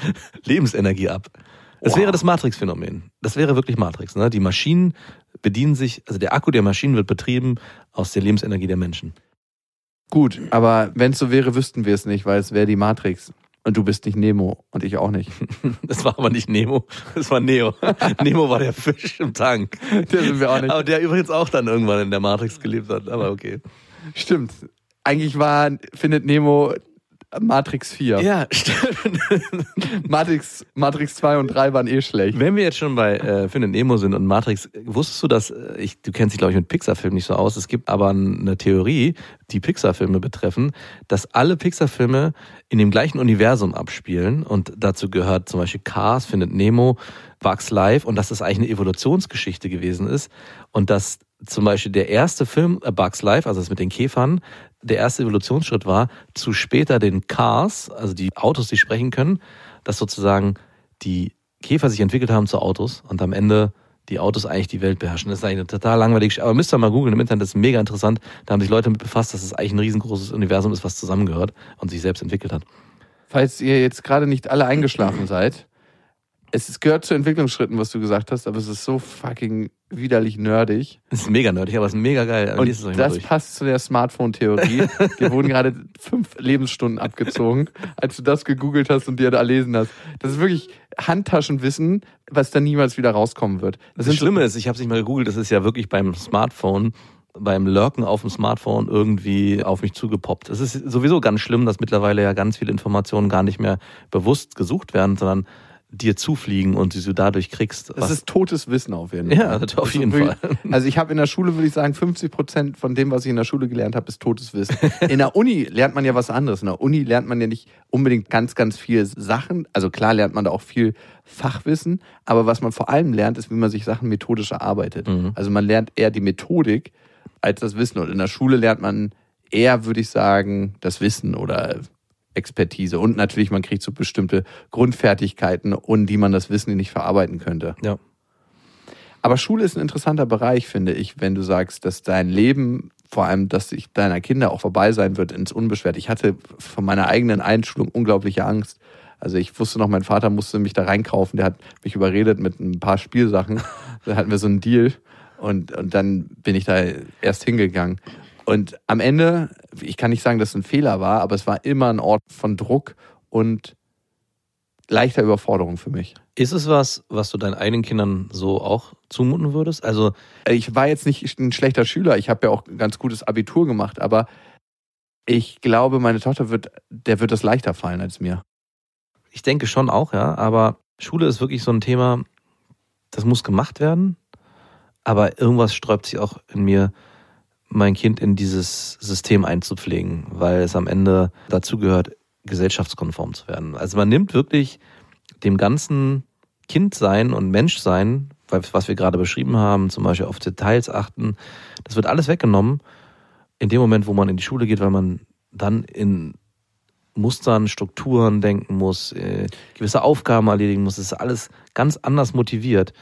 Lebensenergie ab. Das Wow. wäre das Matrix-Phänomen. Das wäre wirklich Matrix. Ne? Die Maschinen bedienen sich, also der Akku der Maschinen wird betrieben aus der Lebensenergie der Menschen. Gut, aber wenn es so wäre, wüssten wir es nicht, weil es wäre die Matrix. Und du bist nicht Nemo und ich auch nicht. Das war aber nicht Nemo, das war Neo. Nemo war der Fisch im Tank. Der sind wir auch nicht. Aber der übrigens auch dann irgendwann in der Matrix gelebt hat. Aber okay. Stimmt. Eigentlich war, findet Nemo Matrix 4. Ja, stimmt. Matrix, Matrix 2 und 3 waren eh schlecht. Wenn wir jetzt schon bei äh, Findet Nemo sind und Matrix, wusstest du, dass äh, ich, du kennst dich glaube ich mit Pixar-Filmen nicht so aus. Es gibt aber eine Theorie, die Pixar-Filme betreffen, dass alle Pixar-Filme in dem gleichen Universum abspielen und dazu gehört zum Beispiel Cars, Findet Nemo, Bugs Life und dass das eigentlich eine Evolutionsgeschichte gewesen ist und dass zum Beispiel der erste Film äh, Bugs Life, also das mit den Käfern, der erste Evolutionsschritt war, zu später den Cars, also die Autos, die sprechen können, dass sozusagen die Käfer sich entwickelt haben zu Autos und am Ende die Autos eigentlich die Welt beherrschen. Das ist eigentlich total Geschichte. Aber müsst ihr mal googeln im Internet, das ist mega interessant. Da haben sich Leute mit befasst, dass es eigentlich ein riesengroßes Universum ist, was zusammengehört und sich selbst entwickelt hat. Falls ihr jetzt gerade nicht alle eingeschlafen seid, es gehört zu Entwicklungsschritten, was du gesagt hast, aber es ist so fucking widerlich nerdig. Das ist mega nerdig, aber es ist mega geil. Und es euch mal das passt zu der Smartphone-Theorie. Dir wurden gerade fünf Lebensstunden abgezogen, als du das gegoogelt hast und dir da erlesen hast. Das ist wirklich Handtaschenwissen, was dann niemals wieder rauskommen wird. Das, sind Schlimme ist, ich habe es nicht mal gegoogelt, das ist ja wirklich beim Smartphone, beim Lurken auf dem Smartphone irgendwie auf mich zugepoppt. Es ist sowieso ganz schlimm, dass mittlerweile ja ganz viele Informationen gar nicht mehr bewusst gesucht werden, sondern dir zufliegen und die du dadurch kriegst. Das ist totes Wissen auf jeden Ja, Fall. das auf ist jeden Fall. Also ich habe in der Schule, würde ich sagen, 50 Prozent von dem, was ich in der Schule gelernt habe, ist totes Wissen. In der Uni lernt man ja was anderes. In der Uni lernt man ja nicht unbedingt ganz, ganz viele Sachen. Also klar lernt man da auch viel Fachwissen, aber was man vor allem lernt, ist, wie man sich Sachen methodisch erarbeitet. Mhm. Also man lernt eher die Methodik als das Wissen. Und in der Schule lernt man eher, würde ich sagen, das Wissen oder Expertise. Und natürlich, man kriegt so bestimmte Grundfertigkeiten, ohne die man das Wissen nicht verarbeiten könnte. ja. Aber Schule ist ein interessanter Bereich, finde ich, wenn du sagst, dass dein Leben, vor allem, dass sich deiner Kinder auch vorbei sein wird ins Unbeschwert. Ich hatte von meiner eigenen Einschulung unglaubliche Angst. Also ich wusste noch, mein Vater musste mich da reinkaufen. Der hat mich überredet mit ein paar Spielsachen. da hatten wir so einen Deal. Und, und dann bin ich da erst hingegangen. Und am Ende, ich kann nicht sagen, dass es ein Fehler war, aber es war immer ein Ort von Druck und leichter Überforderung für mich. Ist es was, was du deinen eigenen Kindern so auch zumuten würdest? Also ich war jetzt nicht ein schlechter Schüler, ich habe ja auch ein ganz gutes Abitur gemacht, aber ich glaube, meine Tochter wird, der wird das leichter fallen als mir. ich denke schon auch, ja, aber Schule ist wirklich so ein Thema, das muss gemacht werden, aber irgendwas sträubt sich auch in mir, mein Kind in dieses System einzupflegen, weil es am Ende dazu gehört, gesellschaftskonform zu werden. Also man nimmt wirklich dem ganzen Kindsein und Menschsein, was wir gerade beschrieben haben, zum Beispiel auf Details achten, das wird alles weggenommen in dem Moment, wo man in die Schule geht, weil man dann in Mustern, Strukturen denken muss, äh, gewisse Aufgaben erledigen muss. Das ist alles ganz anders motiviert,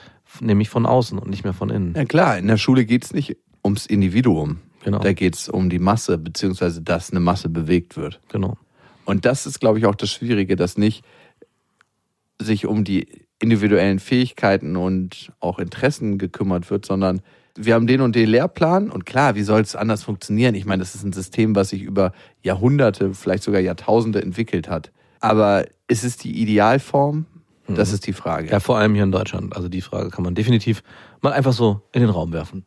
nämlich von außen und nicht mehr von innen. Ja klar, in der Schule geht es nicht ums Individuum. Genau. Da geht es um die Masse, beziehungsweise dass eine Masse bewegt wird. Genau. Und das ist, glaube ich, auch das Schwierige, dass nicht sich um die individuellen Fähigkeiten und auch Interessen gekümmert wird, sondern wir haben den und den Lehrplan und klar, wie soll es anders funktionieren? Ich meine, das ist ein System, was sich über Jahrhunderte, vielleicht sogar Jahrtausende entwickelt hat. Aber ist es die Idealform? Das Mhm. ist die Frage. Ja, vor allem hier in Deutschland. Also die Frage kann man definitiv mal einfach so in den Raum werfen.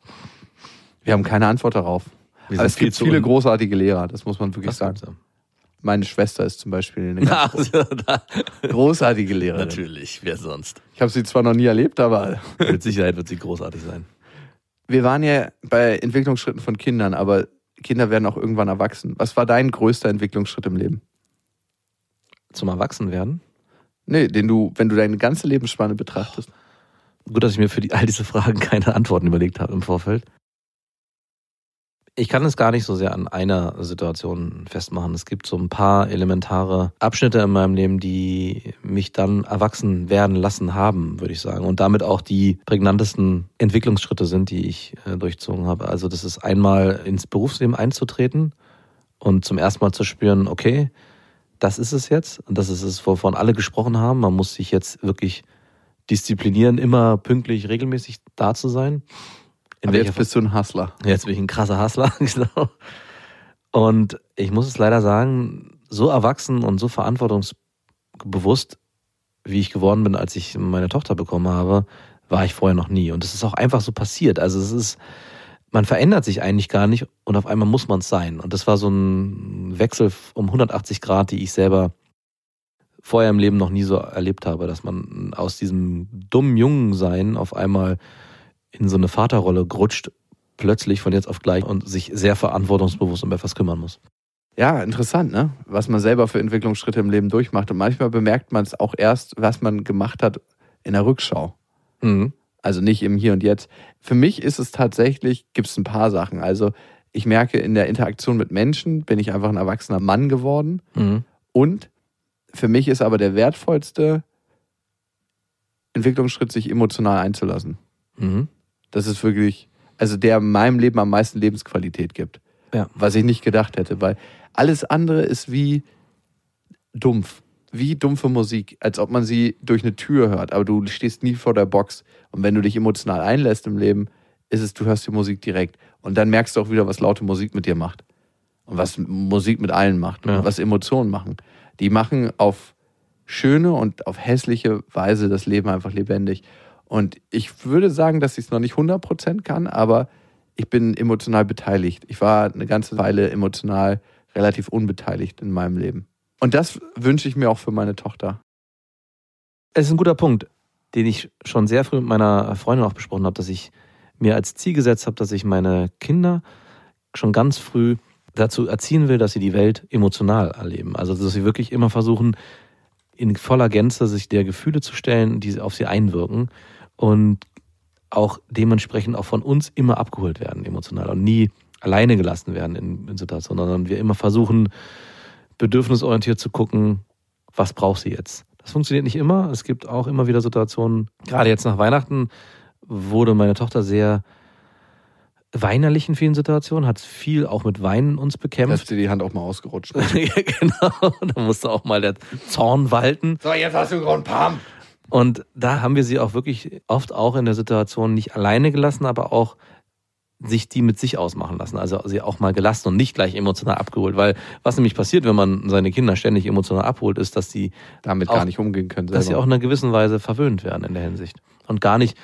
Wir haben keine Antwort darauf. Wir Aber es gibt viele großartige Lehrer, das muss man wirklich Das sagen. Meine Schwester ist zum Beispiel eine ganz Also, großartige Lehrerin. natürlich, wer sonst? Ich habe sie zwar noch nie erlebt, aber Mit Sicherheit wird sie großartig sein. wir waren ja bei Entwicklungsschritten von Kindern, aber Kinder werden auch irgendwann erwachsen. Was war dein größter Entwicklungsschritt im Leben? Zum Erwachsenwerden. Nee, den du, wenn du deine ganze Lebensspanne betrachtest. Gut, dass ich mir für die, all diese Fragen keine Antworten überlegt habe im Vorfeld. Ich kann es gar nicht so sehr an einer Situation festmachen. Es gibt so ein paar elementare Abschnitte in meinem Leben, die mich dann erwachsen werden lassen haben, würde ich sagen. Und damit auch die prägnantesten Entwicklungsschritte sind, die ich äh, durchzogen habe. Also das ist einmal ins Berufsleben einzutreten und zum ersten Mal zu spüren, okay, das ist es jetzt. Und das ist es, wovon alle gesprochen haben. Man muss sich jetzt wirklich disziplinieren, immer pünktlich, regelmäßig da zu sein. In jetzt bist du ein Hustler. Jetzt bin ich ein krasser Hustler, genau. Und ich muss es leider sagen, so erwachsen und so verantwortungsbewusst, wie ich geworden bin, als ich meine Tochter bekommen habe, war ich vorher noch nie. Und es ist auch einfach so passiert. Also es ist, man verändert sich eigentlich gar nicht und auf einmal muss man es sein. Und das war so ein Wechsel um 180 Grad, die ich selber vorher im Leben noch nie so erlebt habe, dass man aus diesem dummen Jungen sein auf einmal in so eine Vaterrolle gerutscht, plötzlich von jetzt auf gleich und sich sehr verantwortungsbewusst um etwas kümmern muss. Ja, interessant, ne? Was man selber für Entwicklungsschritte im Leben durchmacht. Und manchmal bemerkt man es auch erst, was man gemacht hat in der Rückschau. Mhm. Also nicht im Hier und Jetzt. Für mich ist es tatsächlich, gibt es ein paar Sachen. Also ich merke, in der Interaktion mit Menschen bin ich einfach ein erwachsener Mann geworden. Mhm. Und für mich ist aber der wertvollste Entwicklungsschritt, sich emotional einzulassen. Mhm. Das ist wirklich, also der meinem Leben am meisten Lebensqualität gibt. Ja. Was ich nicht gedacht hätte, weil alles andere ist wie dumpf. Wie dumpfe Musik, als ob man sie durch eine Tür hört, aber du stehst nie vor der Box. Und wenn du dich emotional einlässt im Leben, ist es, du hörst die Musik direkt. Und dann merkst du auch wieder, was laute Musik mit dir macht. Und was Musik mit allen macht. Ja. Und was Emotionen machen. Die machen auf schöne und auf hässliche Weise das Leben einfach lebendig. Und ich würde sagen, dass ich es noch nicht 100% kann, aber ich bin emotional beteiligt. Ich war eine ganze Weile emotional relativ unbeteiligt in meinem Leben. Und das wünsche ich mir auch für meine Tochter. Es ist ein guter Punkt, den ich schon sehr früh mit meiner Freundin auch besprochen habe, dass ich mir als Ziel gesetzt habe, dass ich meine Kinder schon ganz früh dazu erziehen will, dass sie die Welt emotional erleben. Also dass sie wirklich immer versuchen, in voller Gänze sich der Gefühle zu stellen, die auf sie einwirken und auch dementsprechend auch von uns immer abgeholt werden emotional und nie alleine gelassen werden in, in Situationen, sondern wir immer versuchen, bedürfnisorientiert zu gucken, was braucht sie jetzt. Das funktioniert nicht immer. Es gibt auch immer wieder Situationen, gerade jetzt nach Weihnachten wurde meine Tochter sehr weinerlich in vielen Situationen, hat viel auch mit Weinen uns Da bekämpft. ist dir die Hand auch mal ausgerutscht. ja, genau. Da musste auch mal der Zorn walten. so, jetzt hast du einen Pam. Und da haben wir sie auch wirklich oft auch in der Situation nicht alleine gelassen, aber auch sich die mit sich ausmachen lassen. Also sie auch mal gelassen und nicht gleich emotional abgeholt. Weil was nämlich passiert, wenn man seine Kinder ständig emotional abholt, ist, dass die, Damit Auch- gar nicht umgehen können. dass sie selber. auch in einer gewissen Weise verwöhnt werden in der Hinsicht. Und gar nicht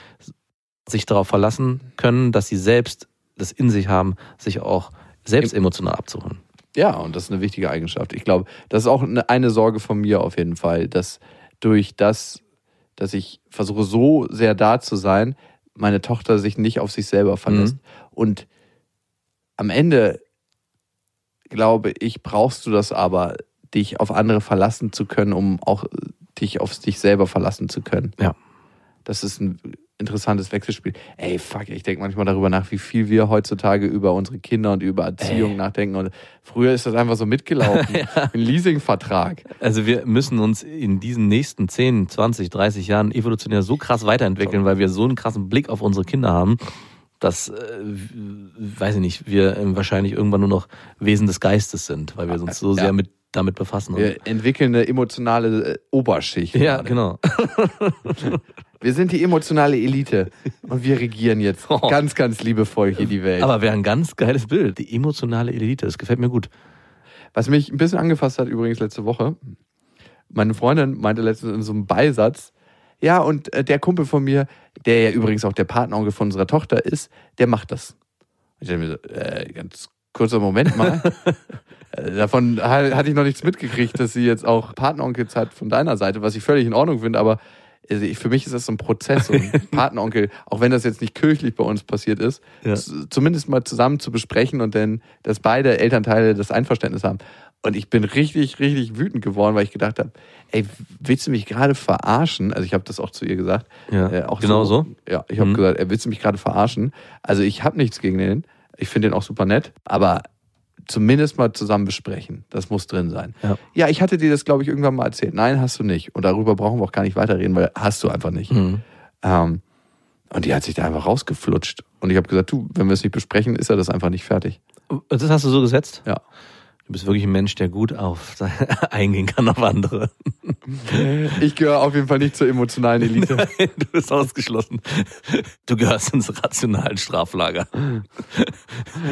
sich darauf verlassen können, dass sie selbst das in sich haben, sich auch selbst emotional abzuholen. Ja, und das ist eine wichtige Eigenschaft. Ich glaube, das ist auch eine, eine Sorge von mir auf jeden Fall, dass durch das, dass ich versuche, so sehr da zu sein, meine Tochter sich nicht auf sich selber verlässt. Und am Ende, glaube ich, brauchst du das aber, dich auf andere verlassen zu können, um auch dich auf dich selber verlassen zu können. Ja. Das ist ein interessantes Wechselspiel. Ey, fuck, ich denke manchmal darüber nach, wie viel wir heutzutage über unsere Kinder und über Erziehung Ey. nachdenken. Und früher ist das einfach so mitgelaufen. Ein Leasingvertrag. Also wir müssen uns in diesen nächsten 10, 20, 30 Jahren evolutionär so krass weiterentwickeln, weil wir so einen krassen Blick auf unsere Kinder haben, dass, äh, weiß ich nicht, wir äh, wahrscheinlich irgendwann nur noch Wesen des Geistes sind, weil wir uns so Ja. sehr mit, damit befassen. Wir entwickeln eine emotionale äh, Oberschicht. ja, gerade. genau. Wir sind die emotionale Elite und wir regieren jetzt Oh. ganz, ganz liebevoll hier die Welt. Aber wäre ein ganz geiles Bild. Die emotionale Elite, das gefällt mir gut. Was mich ein bisschen angefasst hat übrigens letzte Woche, meine Freundin meinte letztens in so einem Beisatz, ja, und äh, der Kumpel von mir, der ja übrigens auch der Patenonkel von unserer Tochter ist, der macht das. Ich dachte mir so, äh, ganz kurzer Moment mal. Äh, Davon ha- hatte ich noch nichts mitgekriegt, dass sie jetzt auch Patenonkels hat von deiner Seite, was ich völlig in Ordnung finde, aber ich- für mich ist das so ein Prozess, so ein Patenonkel, auch wenn das jetzt nicht kirchlich bei uns passiert ist, Ja. zumindest mal zusammen zu besprechen und dann, dass beide Elternteile das Einverständnis haben. Und ich bin richtig, richtig wütend geworden, weil ich gedacht habe, ey, willst du mich gerade verarschen? Also ich habe das auch zu ihr gesagt. Ja, Äh, auch genau so. Ja, ich habe Mhm. gesagt, ey, willst du mich gerade verarschen? Also ich habe nichts gegen den. Ich finde den auch super nett, aber zumindest mal zusammen besprechen. Das muss drin sein. Ja. Ja, ich hatte dir das, glaube ich, irgendwann mal erzählt. Nein, hast du nicht. Und darüber brauchen wir auch gar nicht weiterreden, weil hast du einfach nicht. Mhm. Ähm, und die hat sich da einfach rausgeflutscht. Und ich habe gesagt, du, wenn wir es nicht besprechen, ist er das einfach nicht fertig. Das hast du so gesetzt? Ja. Du bist wirklich ein Mensch, der gut auf eingehen kann auf andere. Ich gehöre auf jeden Fall nicht zur emotionalen Elite. du bist ausgeschlossen. Du gehörst ins rationalen Straflager.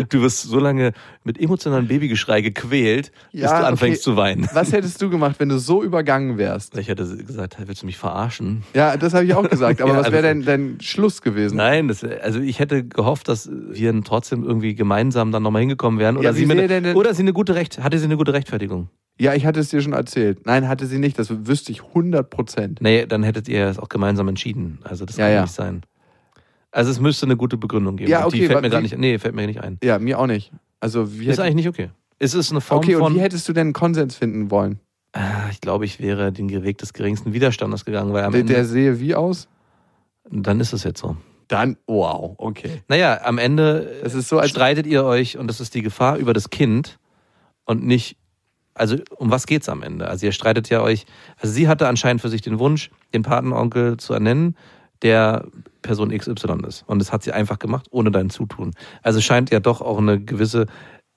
Du wirst so lange mit emotionalem Babygeschrei gequält, bis Ja, du anfängst okay. zu weinen. Was hättest du gemacht, wenn du so übergangen wärst? Ich hätte gesagt, willst du mich verarschen? Ja, das habe ich auch gesagt. Aber Ja, was wäre alles dein, dein Schluss gewesen? Nein, das, also ich hätte gehofft, dass wir trotzdem irgendwie gemeinsam dann nochmal hingekommen wären. Oder, Ja, sie, mir, oder sie eine gute Recht, hatte sie eine gute Rechtfertigung. Ja, ich hatte es dir schon erzählt. Nein, hatte sie nicht. Das wüsste ich 100 Prozent. Nee, dann hättet ihr es auch gemeinsam entschieden. Also das Ja, kann ja. nicht sein. Also es müsste eine gute Begründung geben. Ja, Und die okay, fällt mir gar nicht, nee, fällt mir nicht ein. Ja, mir auch nicht. Also wie Ist eigentlich nicht okay. Es ist eine Form Okay, von. und wie hättest du denn einen Konsens finden wollen? Ah, ich glaube, ich wäre den Weg des geringsten Widerstandes gegangen, weil am Der, Ende, der sehe wie aus? dann ist es jetzt so. Dann, wow, okay. Naja, am Ende so, als streitet ihr euch und das ist die Gefahr über das Kind und nicht, also um was geht's am Ende? Also ihr streitet ja euch, also sie hatte anscheinend für sich den Wunsch, den Patenonkel zu ernennen, der Person XY ist. Und das hat sie einfach gemacht, ohne dein Zutun. Also scheint ja doch auch eine gewisse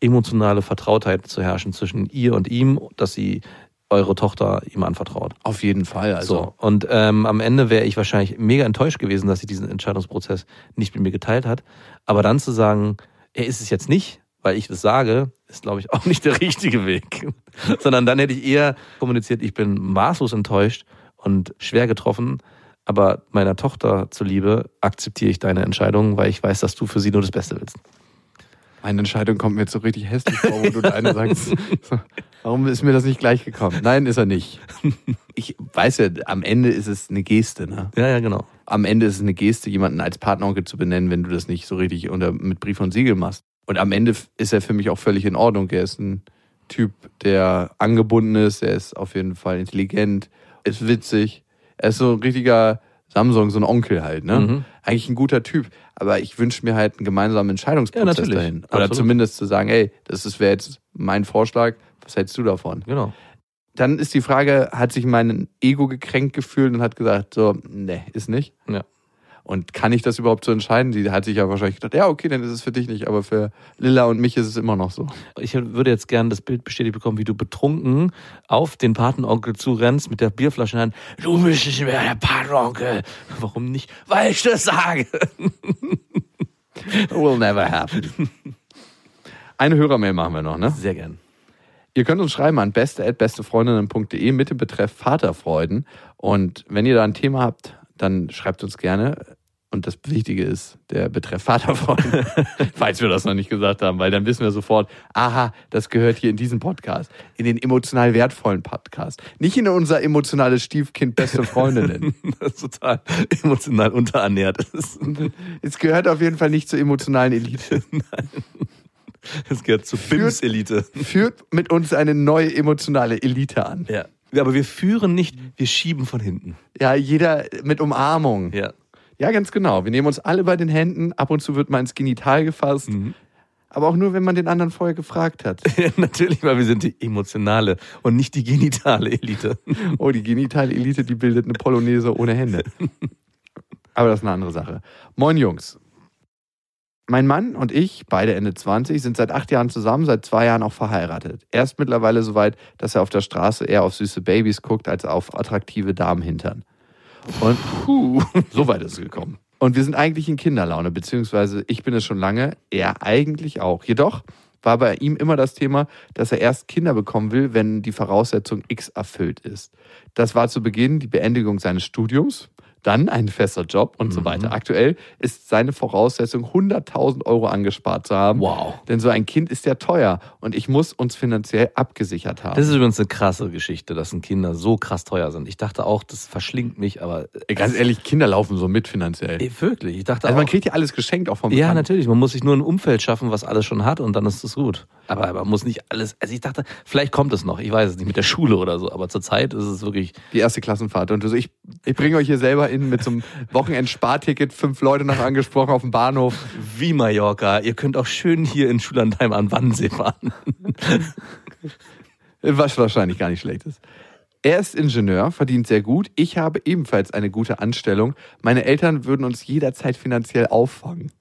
emotionale Vertrautheit zu herrschen zwischen ihr und ihm, dass sie eure Tochter ihm anvertraut. auf jeden Fall. Also, So, und ähm, am Ende wäre ich wahrscheinlich mega enttäuscht gewesen, dass sie diesen Entscheidungsprozess nicht mit mir geteilt hat. Aber dann zu sagen, er ist es jetzt nicht, weil ich das sage, ist, glaube ich, auch nicht der richtige Weg. Sondern dann hätte ich eher kommuniziert, ich bin maßlos enttäuscht und schwer getroffen. Aber meiner Tochter zuliebe akzeptiere ich deine Entscheidung, weil ich weiß, dass du für sie nur das Beste willst. meine Entscheidung kommt mir jetzt so richtig hässlich vor, wo du deine sagst, so, warum ist mir das nicht gleich gekommen? Nein, ist er nicht. Ich weiß ja, am Ende ist es eine Geste, ne? Ja, ja, genau. Am Ende ist es eine Geste, jemanden als Partneronkel zu benennen, wenn du das nicht so richtig unter, mit Brief und Siegel machst. Und am Ende ist er für mich auch völlig in Ordnung. Er ist ein Typ, der angebunden ist, er ist auf jeden Fall intelligent, ist witzig. Er ist so ein richtiger Samsung, so ein Onkel halt, ne? Mhm. Eigentlich ein guter Typ. Aber ich wünsche mir halt einen gemeinsamen Entscheidungsprozess Ja, dahin. Oder Absolut. zumindest zu sagen, ey, das ist- wäre jetzt mein Vorschlag, was hältst du davon? Genau. Dann ist die Frage, hat sich mein Ego gekränkt gefühlt und hat gesagt, so, nee, ist nicht. Ja. Und kann ich das überhaupt so entscheiden? Die hat sich ja wahrscheinlich gedacht, ja, okay, dann ist es für dich nicht, aber für Lilla und mich ist es immer noch so. Ich würde jetzt gerne das Bild bestätigt bekommen, wie du betrunken auf den Patenonkel zurennst mit der Bierflasche in der Hand. Du bist nicht mehr der Patenonkel. Warum nicht? Weil ich das sage. Will never happen. Eine Hörermail machen wir noch, ne? Sehr gern. Ihr könnt uns schreiben an beste.bestefreundinnen.de mit dem Betreff Vaterfreuden. Und wenn ihr da ein Thema habt, dann schreibt uns gerne. Und das Wichtige ist der Betreff Vaterfreuden, falls wir das noch nicht gesagt haben, weil dann wissen wir sofort, aha, das gehört hier in diesen Podcast, in den emotional wertvollen Podcast. Nicht in unser emotionales Stiefkind beste Freundinnen. Das ist total emotional unterernährt ist. es gehört auf jeden Fall nicht zur emotionalen Elite. Das gehört zur Führt- BIMS-Elite. Führt mit uns eine neue emotionale Elite an. Ja. Aber wir führen nicht, wir schieben von hinten. Ja, jeder mit Umarmung. Ja. Ja, ganz genau. Wir nehmen uns alle bei den Händen. Ab und zu wird mal ins Genital gefasst. Aber auch nur, wenn man den anderen vorher gefragt hat. Natürlich, weil wir sind die emotionale und nicht die genitale Elite. Oh, die genitale Elite, die bildet eine Polonaise ohne Hände. Aber das ist eine andere Sache. Moin Jungs. Mein Mann und ich, beide Ende 20, sind seit acht Jahren zusammen, seit zwei Jahren auch verheiratet. Er ist mittlerweile so weit, dass er auf der Straße eher auf süße Babys guckt, als auf attraktive Damenhintern. Und puh, so weit ist es gekommen. Und wir sind eigentlich in Kinderlaune, beziehungsweise ich bin es schon lange, er eigentlich auch. Jedoch war bei ihm immer das Thema, dass er erst Kinder bekommen will, wenn die Voraussetzung X erfüllt ist. Das war zu Beginn die Beendigung seines Studiums, dann ein fester Job und so weiter. Aktuell ist seine Voraussetzung, 100.000 Euro angespart zu haben. Wow. Denn so ein Kind ist ja teuer und ich muss uns finanziell abgesichert haben. Das ist übrigens eine krasse Geschichte, dass ein Kinder so krass teuer sind. Ich dachte auch, das verschlingt mich, aber Ganz ehrlich, Kinder laufen so mit finanziell. Ey, wirklich. Ich dachte Also man auch, kriegt ja alles geschenkt, auch vom ja, natürlich. Man muss sich nur ein Umfeld schaffen, was alles schon hat und dann ist es gut. Aber man muss nicht alles. Also ich dachte, vielleicht kommt es noch. Ich weiß es nicht mit der Schule oder so. Aber zurzeit ist es wirklich. Die erste Klassenfahrt. Und du so, ich, ich bringe euch hier selber in mit so einem Wochenendsparticket, fünf Leute noch angesprochen auf dem Bahnhof. Wie Mallorca. Ihr könnt auch schön hier in Schullandheim an Wannsee fahren. Was wahrscheinlich gar nicht schlecht ist. Er ist Ingenieur, verdient sehr gut. Ich habe ebenfalls eine gute Anstellung. Meine Eltern würden uns jederzeit finanziell auffangen.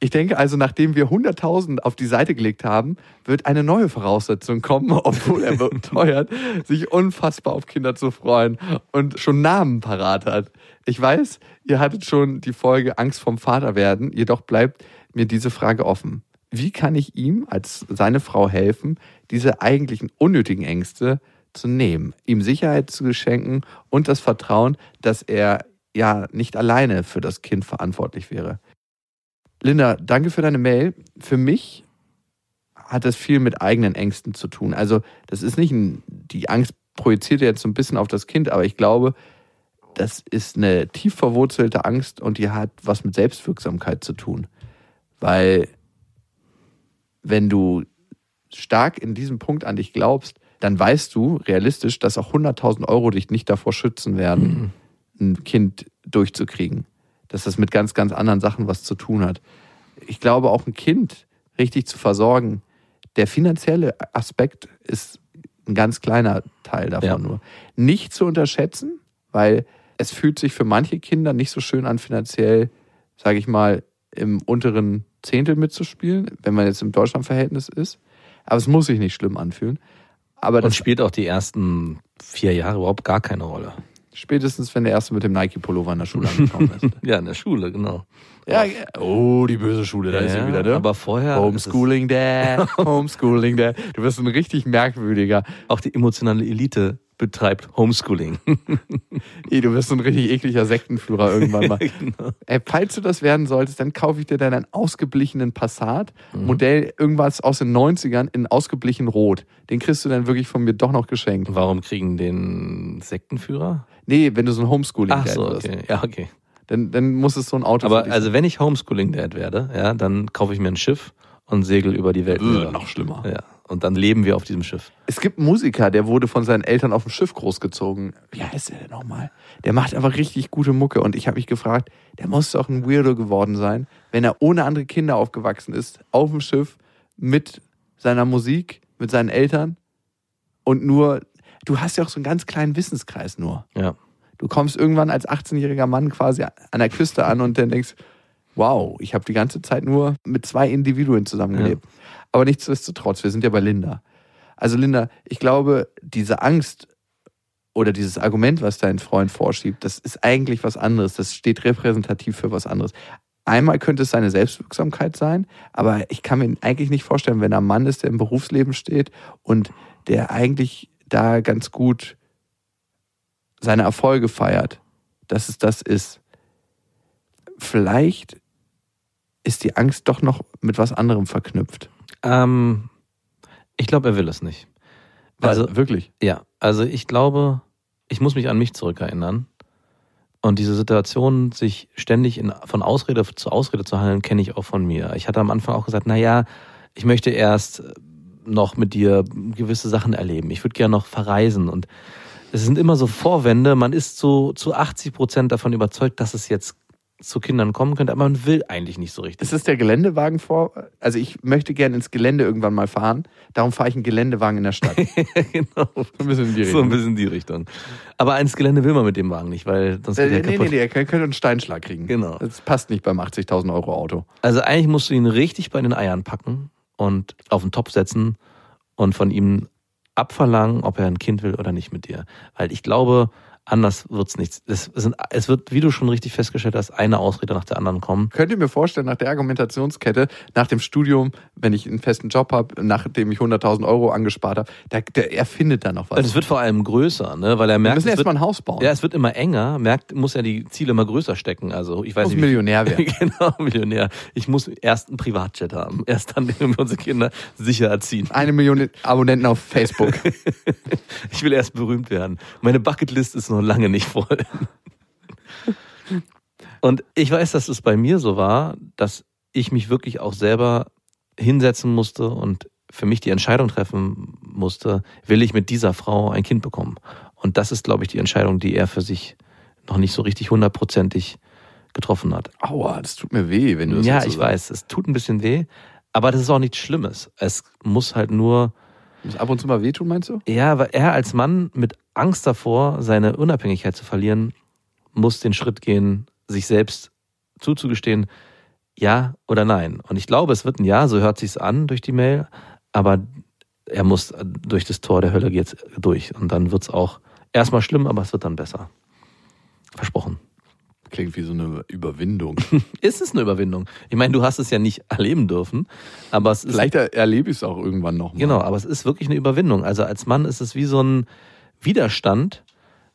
Ich denke also, nachdem wir 100.000 auf die Seite gelegt haben, wird eine neue Voraussetzung kommen, obwohl er beteuert, sich unfassbar auf Kinder zu freuen und schon Namen parat hat. Ich weiß, ihr hattet schon die Folge Angst vom Vater werden, jedoch bleibt mir diese Frage offen. Wie kann ich ihm als seine Frau helfen, diese eigentlichen unnötigen Ängste zu nehmen, ihm Sicherheit zu schenken und das Vertrauen, dass er ja nicht alleine für das Kind verantwortlich wäre. Linda, danke für deine Mail. Für mich hat das viel mit eigenen Ängsten zu tun. Also, das ist nicht ein, die Angst projiziert jetzt so ein bisschen auf das Kind, aber ich glaube, das ist eine tief verwurzelte Angst und die hat was mit Selbstwirksamkeit zu tun. Weil, wenn du stark in diesem Punkt an dich glaubst, dann weißt du realistisch, dass auch 100.000 Euro dich nicht davor schützen werden, ein Kind durchzukriegen. Dass das mit ganz, ganz anderen Sachen was zu tun hat. Ich glaube, auch ein Kind richtig zu versorgen, der finanzielle Aspekt ist ein ganz kleiner Teil davon Ja. nur. Nicht zu unterschätzen, weil es fühlt sich für manche Kinder nicht so schön an, finanziell, sage ich mal, im unteren Zehntel mitzuspielen, wenn man jetzt im Deutschlandverhältnis ist. Aber es muss sich nicht schlimm anfühlen. Aber Und das spielt auch die ersten vier Jahre überhaupt gar keine Rolle. spätestens, wenn der erste mit dem Nike-Pullover in der Schule angekommen ist. Ja, in der Schule, genau. ja, ja. oh, die böse Schule, da ist sie Ja, wieder, ne? Aber vorher. Homeschooling Dad, Homeschooling Dad. Du wirst ein richtig merkwürdiger. Auch die emotionale Elite betreibt Homeschooling. Ey, du wirst so ein richtig ekliger Sektenführer irgendwann mal. genau. Ey, falls du das werden solltest, dann kaufe ich dir dann einen ausgeblichenen Passat. Modell irgendwas aus den 90ern in ausgeblichen Rot. Den kriegst du dann wirklich von mir doch noch geschenkt. Warum kriegen den Sektenführer? Nee, wenn du so ein Homeschooling Ach so, wirst, okay. Ja, okay. dann, dann muss es so ein Auto Aber also wenn ich Homeschooling-Dad werde, ja, dann kaufe ich mir ein Schiff und segel über die Welt. Äh, noch schlimmer. Ja. Und dann leben wir auf diesem Schiff. Es gibt einen Musiker, der wurde von seinen Eltern auf dem Schiff großgezogen. Wie heißt der denn nochmal? Der macht einfach richtig gute Mucke. Und ich habe mich gefragt, der muss doch ein Weirdo geworden sein, wenn er ohne andere Kinder aufgewachsen ist, auf dem Schiff mit seiner Musik, mit seinen Eltern und nur, du hast ja auch so einen ganz kleinen Wissenskreis nur. Ja. Du kommst irgendwann als 18-jähriger Mann quasi an der Küste an und dann denkst, wow, ich habe die ganze Zeit nur mit zwei Individuen zusammengelebt. Aber nichtsdestotrotz, wir sind ja bei Linda. Also Linda, ich glaube, diese Angst oder dieses Argument, was dein Freund vorschiebt, das ist eigentlich was anderes. Das steht repräsentativ für was anderes. Einmal könnte es seine Selbstwirksamkeit sein, aber ich kann mir eigentlich nicht vorstellen, wenn ein Mann ist, der im Berufsleben steht und der eigentlich da ganz gut seine Erfolge feiert, dass es das ist. Vielleicht ist die Angst doch noch mit was anderem verknüpft. Ähm, ich glaube, er will es nicht. Also, wirklich. ja, also ich glaube, ich muss mich an mich zurückerinnern. Und diese Situation, sich ständig in, von Ausrede zu Ausrede zu handeln, kenne ich auch von mir. Ich hatte am Anfang auch gesagt, na ja, ich möchte erst noch mit dir gewisse Sachen erleben. Ich würde gerne noch verreisen und es sind immer so Vorwände. Man ist so zu 80 Prozent davon überzeugt, dass es jetzt zu Kindern kommen könnte, aber man will eigentlich nicht so richtig. Ist es der Geländewagen vor? Also ich möchte gerne ins Gelände irgendwann mal fahren. Darum fahre ich einen Geländewagen in der Stadt. genau. So ein bisschen in die So ein bisschen in die Richtung. Aber ins Gelände will man mit dem Wagen nicht, weil sonst Äh, geht er nee, nee, kaputt. nee, er könnte einen Steinschlag kriegen. Genau. Das passt nicht beim 80.000 Euro Auto. Also eigentlich musst du ihn richtig bei den Eiern packen und auf den Topf setzen und von ihm abverlangen, ob er ein Kind will oder nicht mit dir. Weil ich glaube, anders wird's nichts. Es, sind, es wird, wie du schon richtig festgestellt hast, eine Ausrede nach der anderen kommen. Könnt ihr mir vorstellen, nach der Argumentationskette, nach dem Studium, wenn ich einen festen Job habe, nachdem ich 100.000 Euro angespart habe, der, der, er findet da noch was. Und es wird vor allem größer, ne? weil er Wir merkt, müssen es erst wird, mal ein Haus bauen. ja, es wird immer enger, merkt, muss er die Ziele immer größer stecken. Also ich weiß Muss nicht, Millionär werden. genau, Millionär. Ich muss erst einen Privatjet haben. Erst dann können wir unsere Kinder sicher erziehen. Eine Million Abonnenten auf Facebook. Ich will erst berühmt werden. Meine Bucketlist ist noch lange nicht voll. Und ich weiß, dass es bei mir so war, dass ich mich wirklich auch selber hinsetzen musste und für mich die Entscheidung treffen musste, will ich mit dieser Frau ein Kind bekommen? Und das ist, glaube ich, die Entscheidung, die er für sich noch nicht so richtig hundertprozentig getroffen hat. Aua, das tut mir weh, wenn du das Ja, so ich sagst. weiß, es tut ein bisschen weh, aber das ist auch nichts Schlimmes. Es muss halt nur Muss ab und zu mal wehtun, meinst du? ja, weil er als Mann mit Angst davor, seine Unabhängigkeit zu verlieren, muss den Schritt gehen, sich selbst zuzugestehen, ja oder nein. Und ich glaube, es wird ein Ja, so hört sich's an durch die Mail, aber er muss durch das Tor der Hölle jetzt durch. Und dann wird's auch erstmal schlimm, aber es wird dann besser. Versprochen. Klingt wie so eine Überwindung. Ist es eine Überwindung? Ich meine, du hast es ja nicht erleben dürfen, aber es ist Vielleicht er- erlebe ich es auch irgendwann noch mal. Genau, aber es ist wirklich eine Überwindung. Also als Mann ist es wie so ein Widerstand,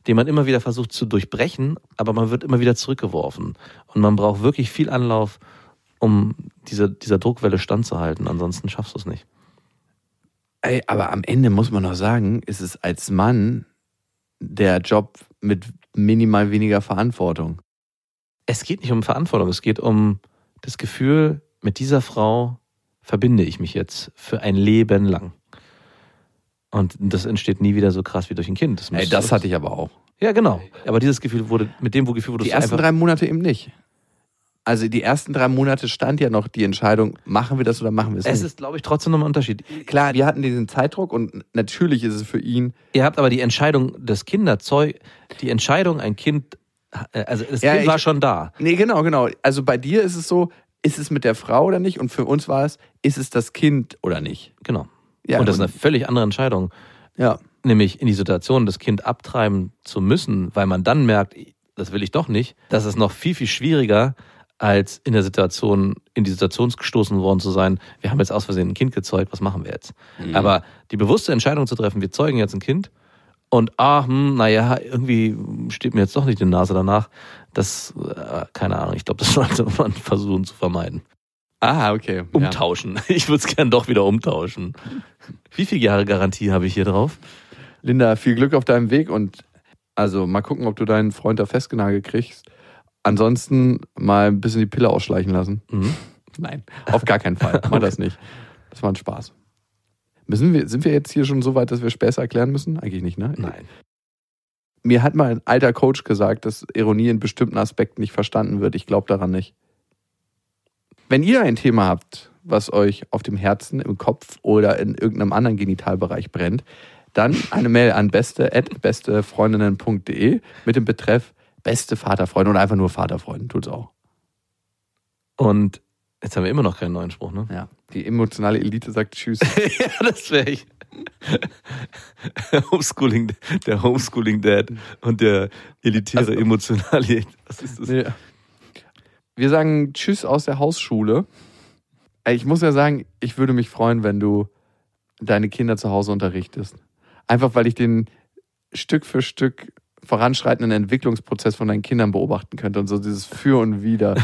den man immer wieder versucht zu durchbrechen, aber man wird immer wieder zurückgeworfen. Und man braucht wirklich viel Anlauf, um diese, dieser Druckwelle standzuhalten. Ansonsten schaffst du es nicht. Ey, aber am Ende muss man noch sagen, ist es als Mann der Job mit minimal weniger Verantwortung. Es geht nicht um Verantwortung, es geht um das Gefühl, mit dieser Frau verbinde ich mich jetzt für ein Leben lang. Und das entsteht nie wieder so krass wie durch ein Kind. Ey, muss- das hatte ich aber auch. Ja, genau. Aber dieses Gefühl wurde, mit dem Gefühl wurde Die es ersten drei Monate eben nicht. Also die ersten drei Monate stand ja noch die Entscheidung, machen wir das oder machen wir es Es nicht. ist, glaube ich, trotzdem noch ein Unterschied. Klar, wir hatten diesen Zeitdruck und natürlich ist es für ihn. Ihr habt aber die Entscheidung des Kinderzeug, die Entscheidung, ein Kind, also das Ja, Kind ich- war schon da. Nee, genau, genau. Also bei dir ist es so, ist es mit der Frau oder nicht? Und für uns war es, ist es das Kind oder nicht? Genau. Ja, und das ist eine völlig andere Entscheidung. Ja. Nämlich in die Situation, das Kind abtreiben zu müssen, weil man dann merkt, das will ich doch nicht. Das ist noch viel, viel schwieriger, als in der Situation, in die Situation gestoßen worden zu sein, wir haben jetzt aus Versehen ein Kind gezeugt, was machen wir jetzt? Aber die bewusste Entscheidung zu treffen, wir zeugen jetzt ein Kind und ah, hm, naja, irgendwie steht mir jetzt doch nicht die Nase danach, das, äh, keine Ahnung, ich glaube, das sollte man versuchen zu vermeiden. Ah, okay. Ja. Umtauschen. Ich würde es gern doch wieder umtauschen. Wie viele Jahre Garantie habe ich hier drauf? Linda, viel Glück auf deinem Weg und also mal gucken, ob du deinen Freund da festgenagelt kriegst. Ansonsten mal ein bisschen die Pille ausschleichen lassen. Mhm. Nein, auf gar keinen Fall. Mach das nicht. Das war ein Spaß. Müssen wir, sind wir jetzt hier schon so weit, dass wir Späße erklären müssen? Eigentlich nicht, ne? Nein. Mir hat mal ein alter Coach gesagt, dass Ironie in bestimmten Aspekten nicht verstanden wird. Ich glaube daran nicht. Wenn ihr ein Thema habt, was euch auf dem Herzen, im Kopf oder in irgendeinem anderen Genitalbereich brennt, dann eine Mail an beste bestefreundinnen.de mit dem Betreff beste Vaterfreunde oder einfach nur Vaterfreunde, tut's auch. Und jetzt haben wir immer noch keinen neuen Spruch, ne? Ja. Die emotionale Elite sagt Tschüss. ja, das wäre ich. Homeschooling, der Homeschooling Dad und der elitäre Also- emotionale. Was ist das? Nee. Wir sagen Tschüss aus der Hausschule. Ich muss ja sagen, ich würde mich freuen, wenn du deine Kinder zu Hause unterrichtest. Einfach weil ich den Stück für Stück voranschreitenden Entwicklungsprozess von deinen Kindern beobachten könnte und so dieses Für und Wider.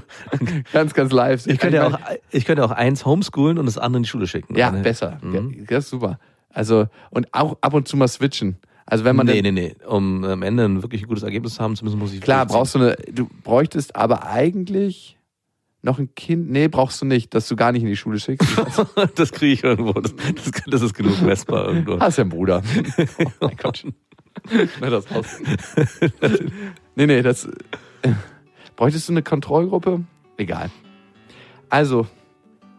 ganz, ganz live. Ich könnte, ja auch, ich könnte auch eins homeschoolen und das andere in die Schule schicken. Ja, besser. Mhm. Ja, das ist super. Also, und auch ab und zu mal switchen. Also wenn man nee, nee, nee. Um am Ende ein wirklich gutes Ergebnis zu haben zu müssen, muss ich. Klar, brauchst du eine, du bräuchtest aber eigentlich noch ein Kind. Nee, brauchst du nicht, dass du gar nicht in die Schule schickst. das kriege ich irgendwo. Das, das, das ist genug messbar irgendwo. Hast ja einen Bruder. Oh mein Gott. Na, das raus. nee, nee, das. äh, Bräuchtest du eine Kontrollgruppe? Egal. Also,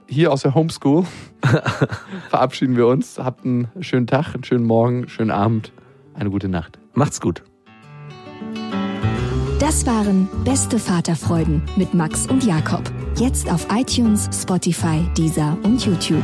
hier aus der Homeschool verabschieden wir uns. Habt einen schönen Tag, einen schönen Morgen, einen schönen Abend, eine gute Nacht. Macht's gut. Das waren Beste Vaterfreuden mit Max und Jakob. Jetzt auf iTunes, Spotify, Deezer und YouTube.